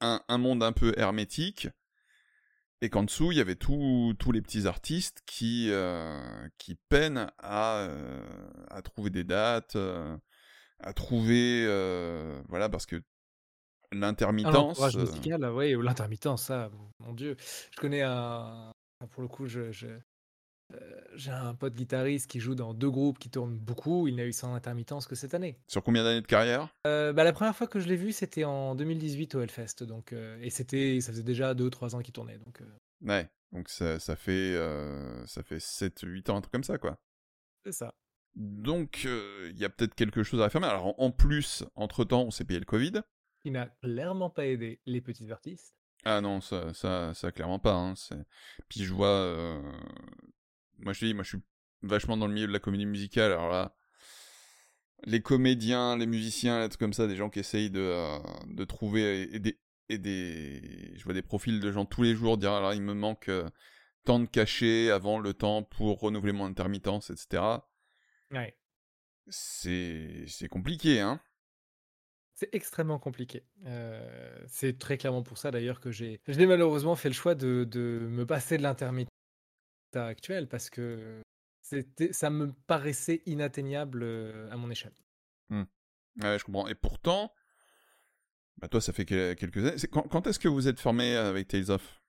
un, un monde un peu hermétique, et qu'en dessous, il y avait tous les petits artistes qui, euh, qui peinent à, euh, à trouver des dates, à trouver, voilà, parce que l'intermittence... musical, ah ouais, ou l'intermittence, ça, mon Dieu. Je connais un. Pour le coup, je, je- euh, j'ai un pote guitariste qui joue dans deux groupes qui tournent beaucoup. Il n'a eu sans intermittence que cette année. Sur combien d'années de carrière? Euh, bah, la première fois que je l'ai vu, c'était en 2018 au Hellfest. Donc, euh, et c'était, ça faisait déjà 2-3 ans qu'il tournait. Donc, Ouais, donc ça, ça fait, ça fait 7-8 ans, un truc comme ça, quoi. c'est ça. Donc, il y a peut-être quelque chose à affirmer. Alors, en, plus, entre-temps, on s'est payé le Covid. Qui n'a clairement pas aidé les petits artistes. Ah non, ça, ça, ça clairement pas. Hein. Puis je vois... euh, Moi, je te dis, moi, je suis vachement dans le milieu de la comédie musicale. Alors là, les comédiens, les musiciens, trucs comme ça, des gens qui essayent de, euh, de trouver et, des, et des... Je vois des profils de gens tous les jours dire, alors il me manque euh, tant de cachets avant le temps pour renouveler mon intermittence, etc. Ouais. C'est c'est compliqué, hein. C'est extrêmement compliqué. Euh, c'est très clairement pour ça d'ailleurs que j'ai, j'ai malheureusement fait le choix de, de me passer de l'intermittent actuel parce que ça me paraissait inatteignable euh, à mon échelle. Ouais, je comprends. Et pourtant, bah toi, ça fait quel- quelques années. Quand, quand est-ce que vous êtes formé avec Tales of?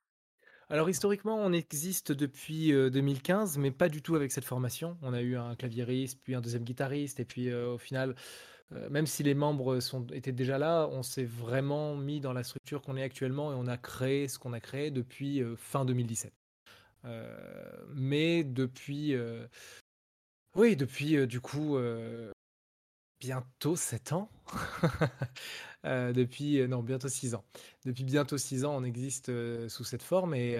Alors historiquement, on existe depuis euh, 2015, mais pas du tout avec cette formation. On a eu un claviériste, puis un deuxième guitariste, et puis euh, au final, euh, même si les membres sont, étaient déjà là, on s'est vraiment mis dans la structure qu'on est actuellement et on a créé ce qu'on a créé depuis euh, fin 2017. Euh, mais depuis, euh, oui, depuis euh, du coup bientôt 7 ans. Depuis, non, bientôt 6 ans. Depuis bientôt 6 ans, on existe sous cette forme. Et,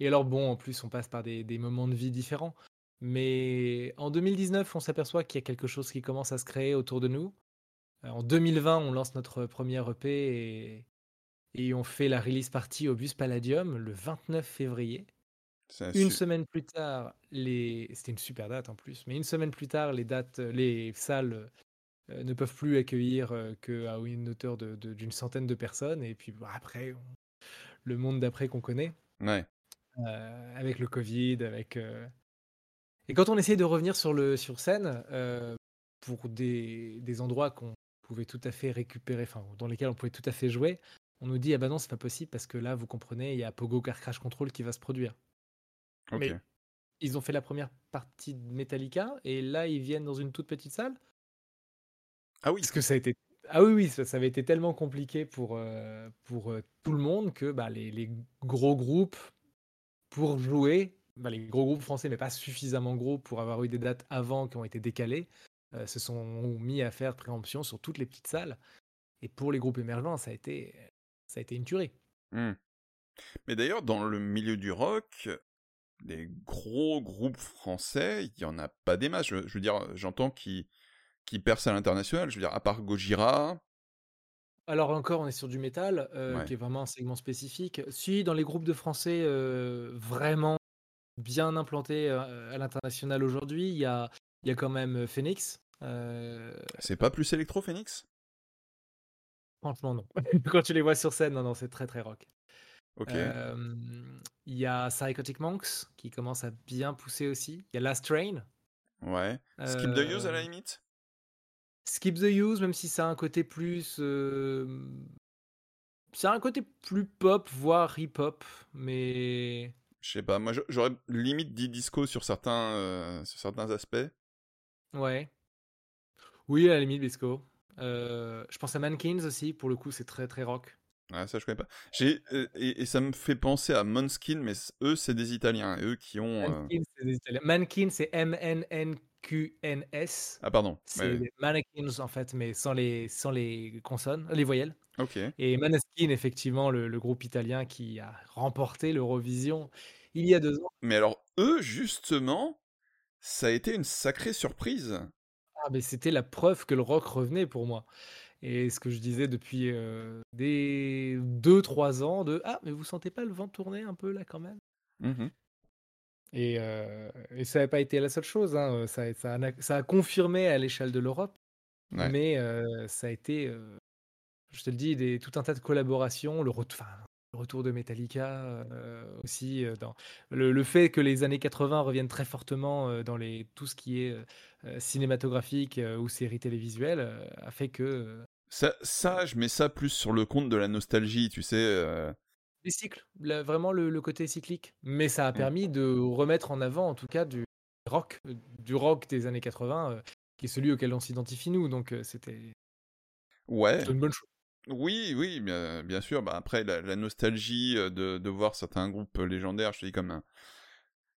et alors, bon, en plus, on passe par des, des moments de vie différents. Mais en 2019, on s'aperçoit qu'il y a quelque chose qui commence à se créer autour de nous. En 2020, on lance notre première EP et, et on fait la release party au Bus Palladium le 29 février. Un Une su- semaine plus tard, les... c'était une super date en plus, mais une semaine plus tard, les dates, les salles euh, ne peuvent plus accueillir euh, qu'à une hauteur de- de- d'une centaine de personnes. Et puis bah, après, on- le monde d'après qu'on connaît, Ouais. euh, avec le Covid, avec... euh, Et quand on essaye de revenir sur, le, sur scène, euh, pour des, des endroits qu'on pouvait tout à fait récupérer, enfin, dans lesquels on pouvait tout à fait jouer, on nous dit, ah bah non, c'est pas possible parce que là, vous comprenez, il y a Pogo Car Crash Control qui va se produire. Mais ils ont fait la première partie de Metallica et là ils viennent dans une toute petite salle Ah oui. parce que ça a été ah oui oui ça, ça avait été tellement compliqué pour euh, pour euh, tout le monde que bah, les, les gros groupes pour jouer bah, les gros groupes français mais pas suffisamment gros pour avoir eu des dates avant qui ont été décalées euh, se sont mis à faire préemption sur toutes les petites salles et pour les groupes émergents ça a été ça a été une tuerie Hmm. Mais d'ailleurs, dans le milieu du rock, les gros groupes français, il y en a pas des masses. Je, je veux dire, j'entends qui qui percent à l'international. Je veux dire, à part Gojira. Alors encore, on est sur du métal, euh, Ouais. qui est vraiment un segment spécifique. Si, dans les groupes de français euh, vraiment bien implantés euh, à l'international aujourd'hui, il y a, y a quand même Phoenix. C'est pas plus électro, Phoenix? Franchement, non. Quand tu les vois sur scène, non, non, c'est très très rock. Ok. Euh, Il y a Psychotic Monks qui commence à bien pousser aussi. Il y a Last Train. Ouais. Skip the use à la Euh, limite? Skip the Use, même si ça a un côté plus. euh, Ça a un côté plus pop, voire hip-hop, mais Je sais pas, moi j'aurais limite dit disco sur certains, euh, sur certains aspects. Ouais. Oui, à la limite, disco. Euh, je pense à Mankins aussi, pour le coup, c'est très très rock. Ouais, ça je connais pas. J'ai euh, et, ça me fait penser à Måneskin, mais eux c'est des Italiens, eux qui ont. Mankins, c'est des Italiens. Mannequin, c'est M-N-N-Q-N-S. Ah pardon. C'est des mannequins en fait, mais sans les sans les consonnes, les voyelles. Ok. Et Maneskin, effectivement, le, le groupe italien qui a remporté l'Eurovision il y a deux ans. Mais alors eux justement, ça a été une sacrée surprise. Ah, mais c'était la preuve que le rock revenait pour moi. Et ce que je disais depuis euh, des 2-3 ans, de Ah, mais vous sentez pas le vent tourner un peu là quand même? Mmh et, euh, et ça n'a pas été la seule chose. hein, Ça, ça a, ça a confirmé à l'échelle de l'Europe. Ouais. Mais euh, ça a été, euh, je te le dis, des, tout un tas de collaborations. Le, le retour de Metallica euh, aussi. euh, dans, le, le fait que les années 80 reviennent très fortement euh, dans les, tout ce qui est cinématographique ou séries télévisuelles a fait que Ça, ça, je mets ça plus sur le compte de la nostalgie, tu sais. les cycles, vraiment le, le côté cyclique. Mais ça a Mm. permis de remettre en avant, en tout cas, du rock, du rock des années 80, euh, qui est celui auquel on s'identifie nous. Donc c'était Ouais. une bonne chose. Oui, oui, bien, bien sûr. Bah, après, la, la nostalgie de, de voir certains groupes légendaires, je te dis comme un-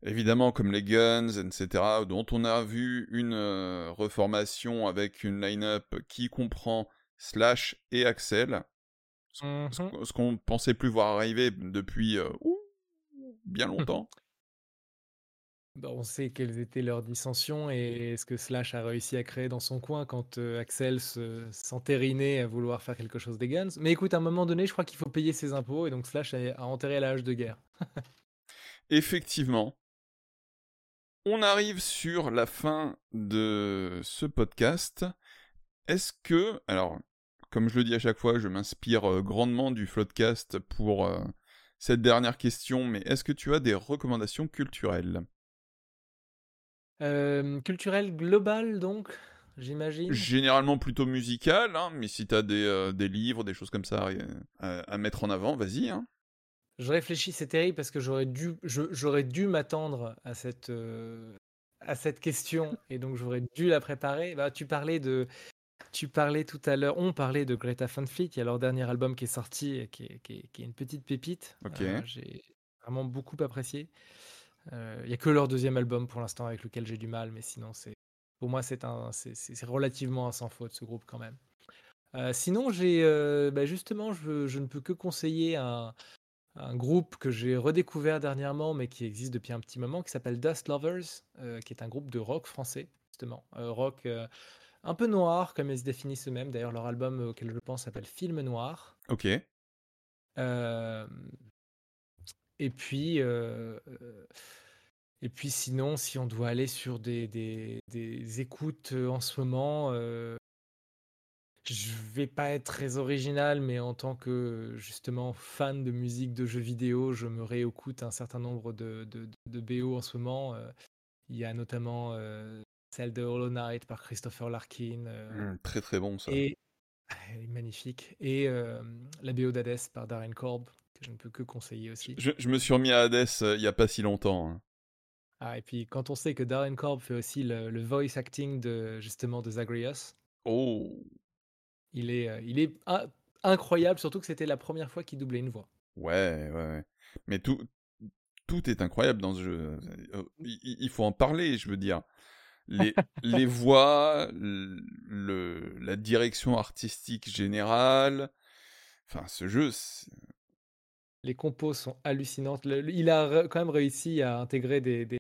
évidemment comme les Guns, etc., dont on a vu une euh, reformation avec une line-up qui comprend Slash et Axel, ce, ce Mhm. qu'on- ce qu'on pensait plus voir arriver depuis euh, ouh, bien longtemps. Bah, on sait quelles étaient leurs dissensions et ce que Slash a réussi à créer dans son coin quand euh, Axel se- s'entérinait à vouloir faire quelque chose des Guns. Mais écoute, à un moment donné, je crois qu'il faut payer ses impôts et donc Slash a, enterré à l'âge de guerre. Effectivement, on arrive sur la fin de ce podcast. Est-ce que, alors, comme je le dis à chaque fois, je m'inspire euh, grandement du Floodcast pour euh, cette dernière question, mais est-ce que tu as des recommandations culturelles? Euh, culturel global, donc, j'imagine. Généralement plutôt musicales, hein, mais si tu as des, euh, des livres, des choses comme ça euh, à, à mettre en avant, vas-y. Hein. Je réfléchis, c'est terrible parce que j'aurais dû, j'aurais dû m'attendre à cette, euh, à cette question et donc j'aurais dû la préparer. Bah, tu parlais de, tu parlais tout à l'heure, on parlait de Greta Van Fleet. Il y a leur dernier album qui est sorti, qui est, qui est- qui est une petite pépite. Ok. Euh, j'ai vraiment beaucoup apprécié. Euh, Il y a que leur deuxième album pour l'instant avec lequel j'ai du mal, mais sinon c'est, pour moi c'est relativement un sans faute ce groupe quand même. Euh, sinon j'ai, euh, bah, justement, je, je ne peux que conseiller un un groupe que j'ai redécouvert dernièrement, mais qui existe depuis un petit moment, qui s'appelle Dust Lovers, euh, qui est un groupe de rock français, justement. Rock un peu noir, comme ils se définissent eux-mêmes. D'ailleurs, leur album auquel je pense s'appelle Film Noir. Ok. Et puis, et puis sinon, si on doit aller sur des, des, des écoutes euh, en ce moment, euh, je vais pas être très original, mais en tant que justement fan de musique de jeux vidéo, je me réécoute un certain nombre de, de, de BO en ce moment. Euh, Il y a notamment euh, celle de Hollow Knight par Christopher Larkin. Hum, très très bon ça. et ah, elle est magnifique. Et la BO d'Hades par Darren Korb, que je ne peux que conseiller aussi. Je, je me suis remis à Hades il y a pas si longtemps. hein. Ah, et puis quand on sait que Darren Korb fait aussi le, le voice acting de justement de Zagreus, Oh, il est, euh, il est in- incroyable, surtout que c'était la première fois qu'il doublait une voix. ouais, ouais, ouais. Mais tout, tout est incroyable dans ce jeu. Euh, Il, faut en parler, je veux dire. Les, les voix, le, la direction artistique générale. Enfin, ce jeu, Les compos sont hallucinantes. Le- il a quand même réussi à intégrer des, des,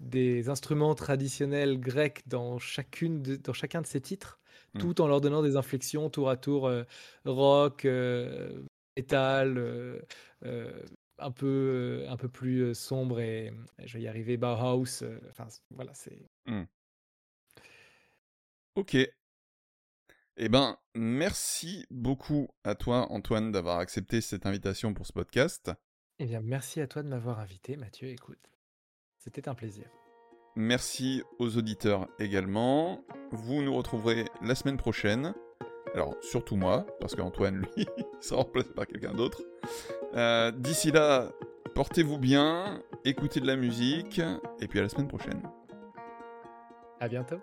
des instruments traditionnels grecs dans, chacune de- dans chacun de ses titres, Mm. tout en leur donnant des inflexions tour à tour euh, rock, euh, metal, euh, euh, un peu, un peu plus sombre et je vais y arriver, Bauhaus. Enfin, voilà, c'est. Ok. Eh ben, merci beaucoup à toi, Antoine, d'avoir accepté cette invitation pour ce podcast. Eh bien, merci à toi de m'avoir invité, Mathieu. Écoute, c'était un plaisir. Merci aux auditeurs également. Vous nous retrouverez la semaine prochaine. Alors, surtout moi, parce qu'Antoine, lui, sera remplacé par quelqu'un d'autre. Euh, D'ici là, Portez-vous bien, écoutez de la musique, et puis à la semaine prochaine. À bientôt.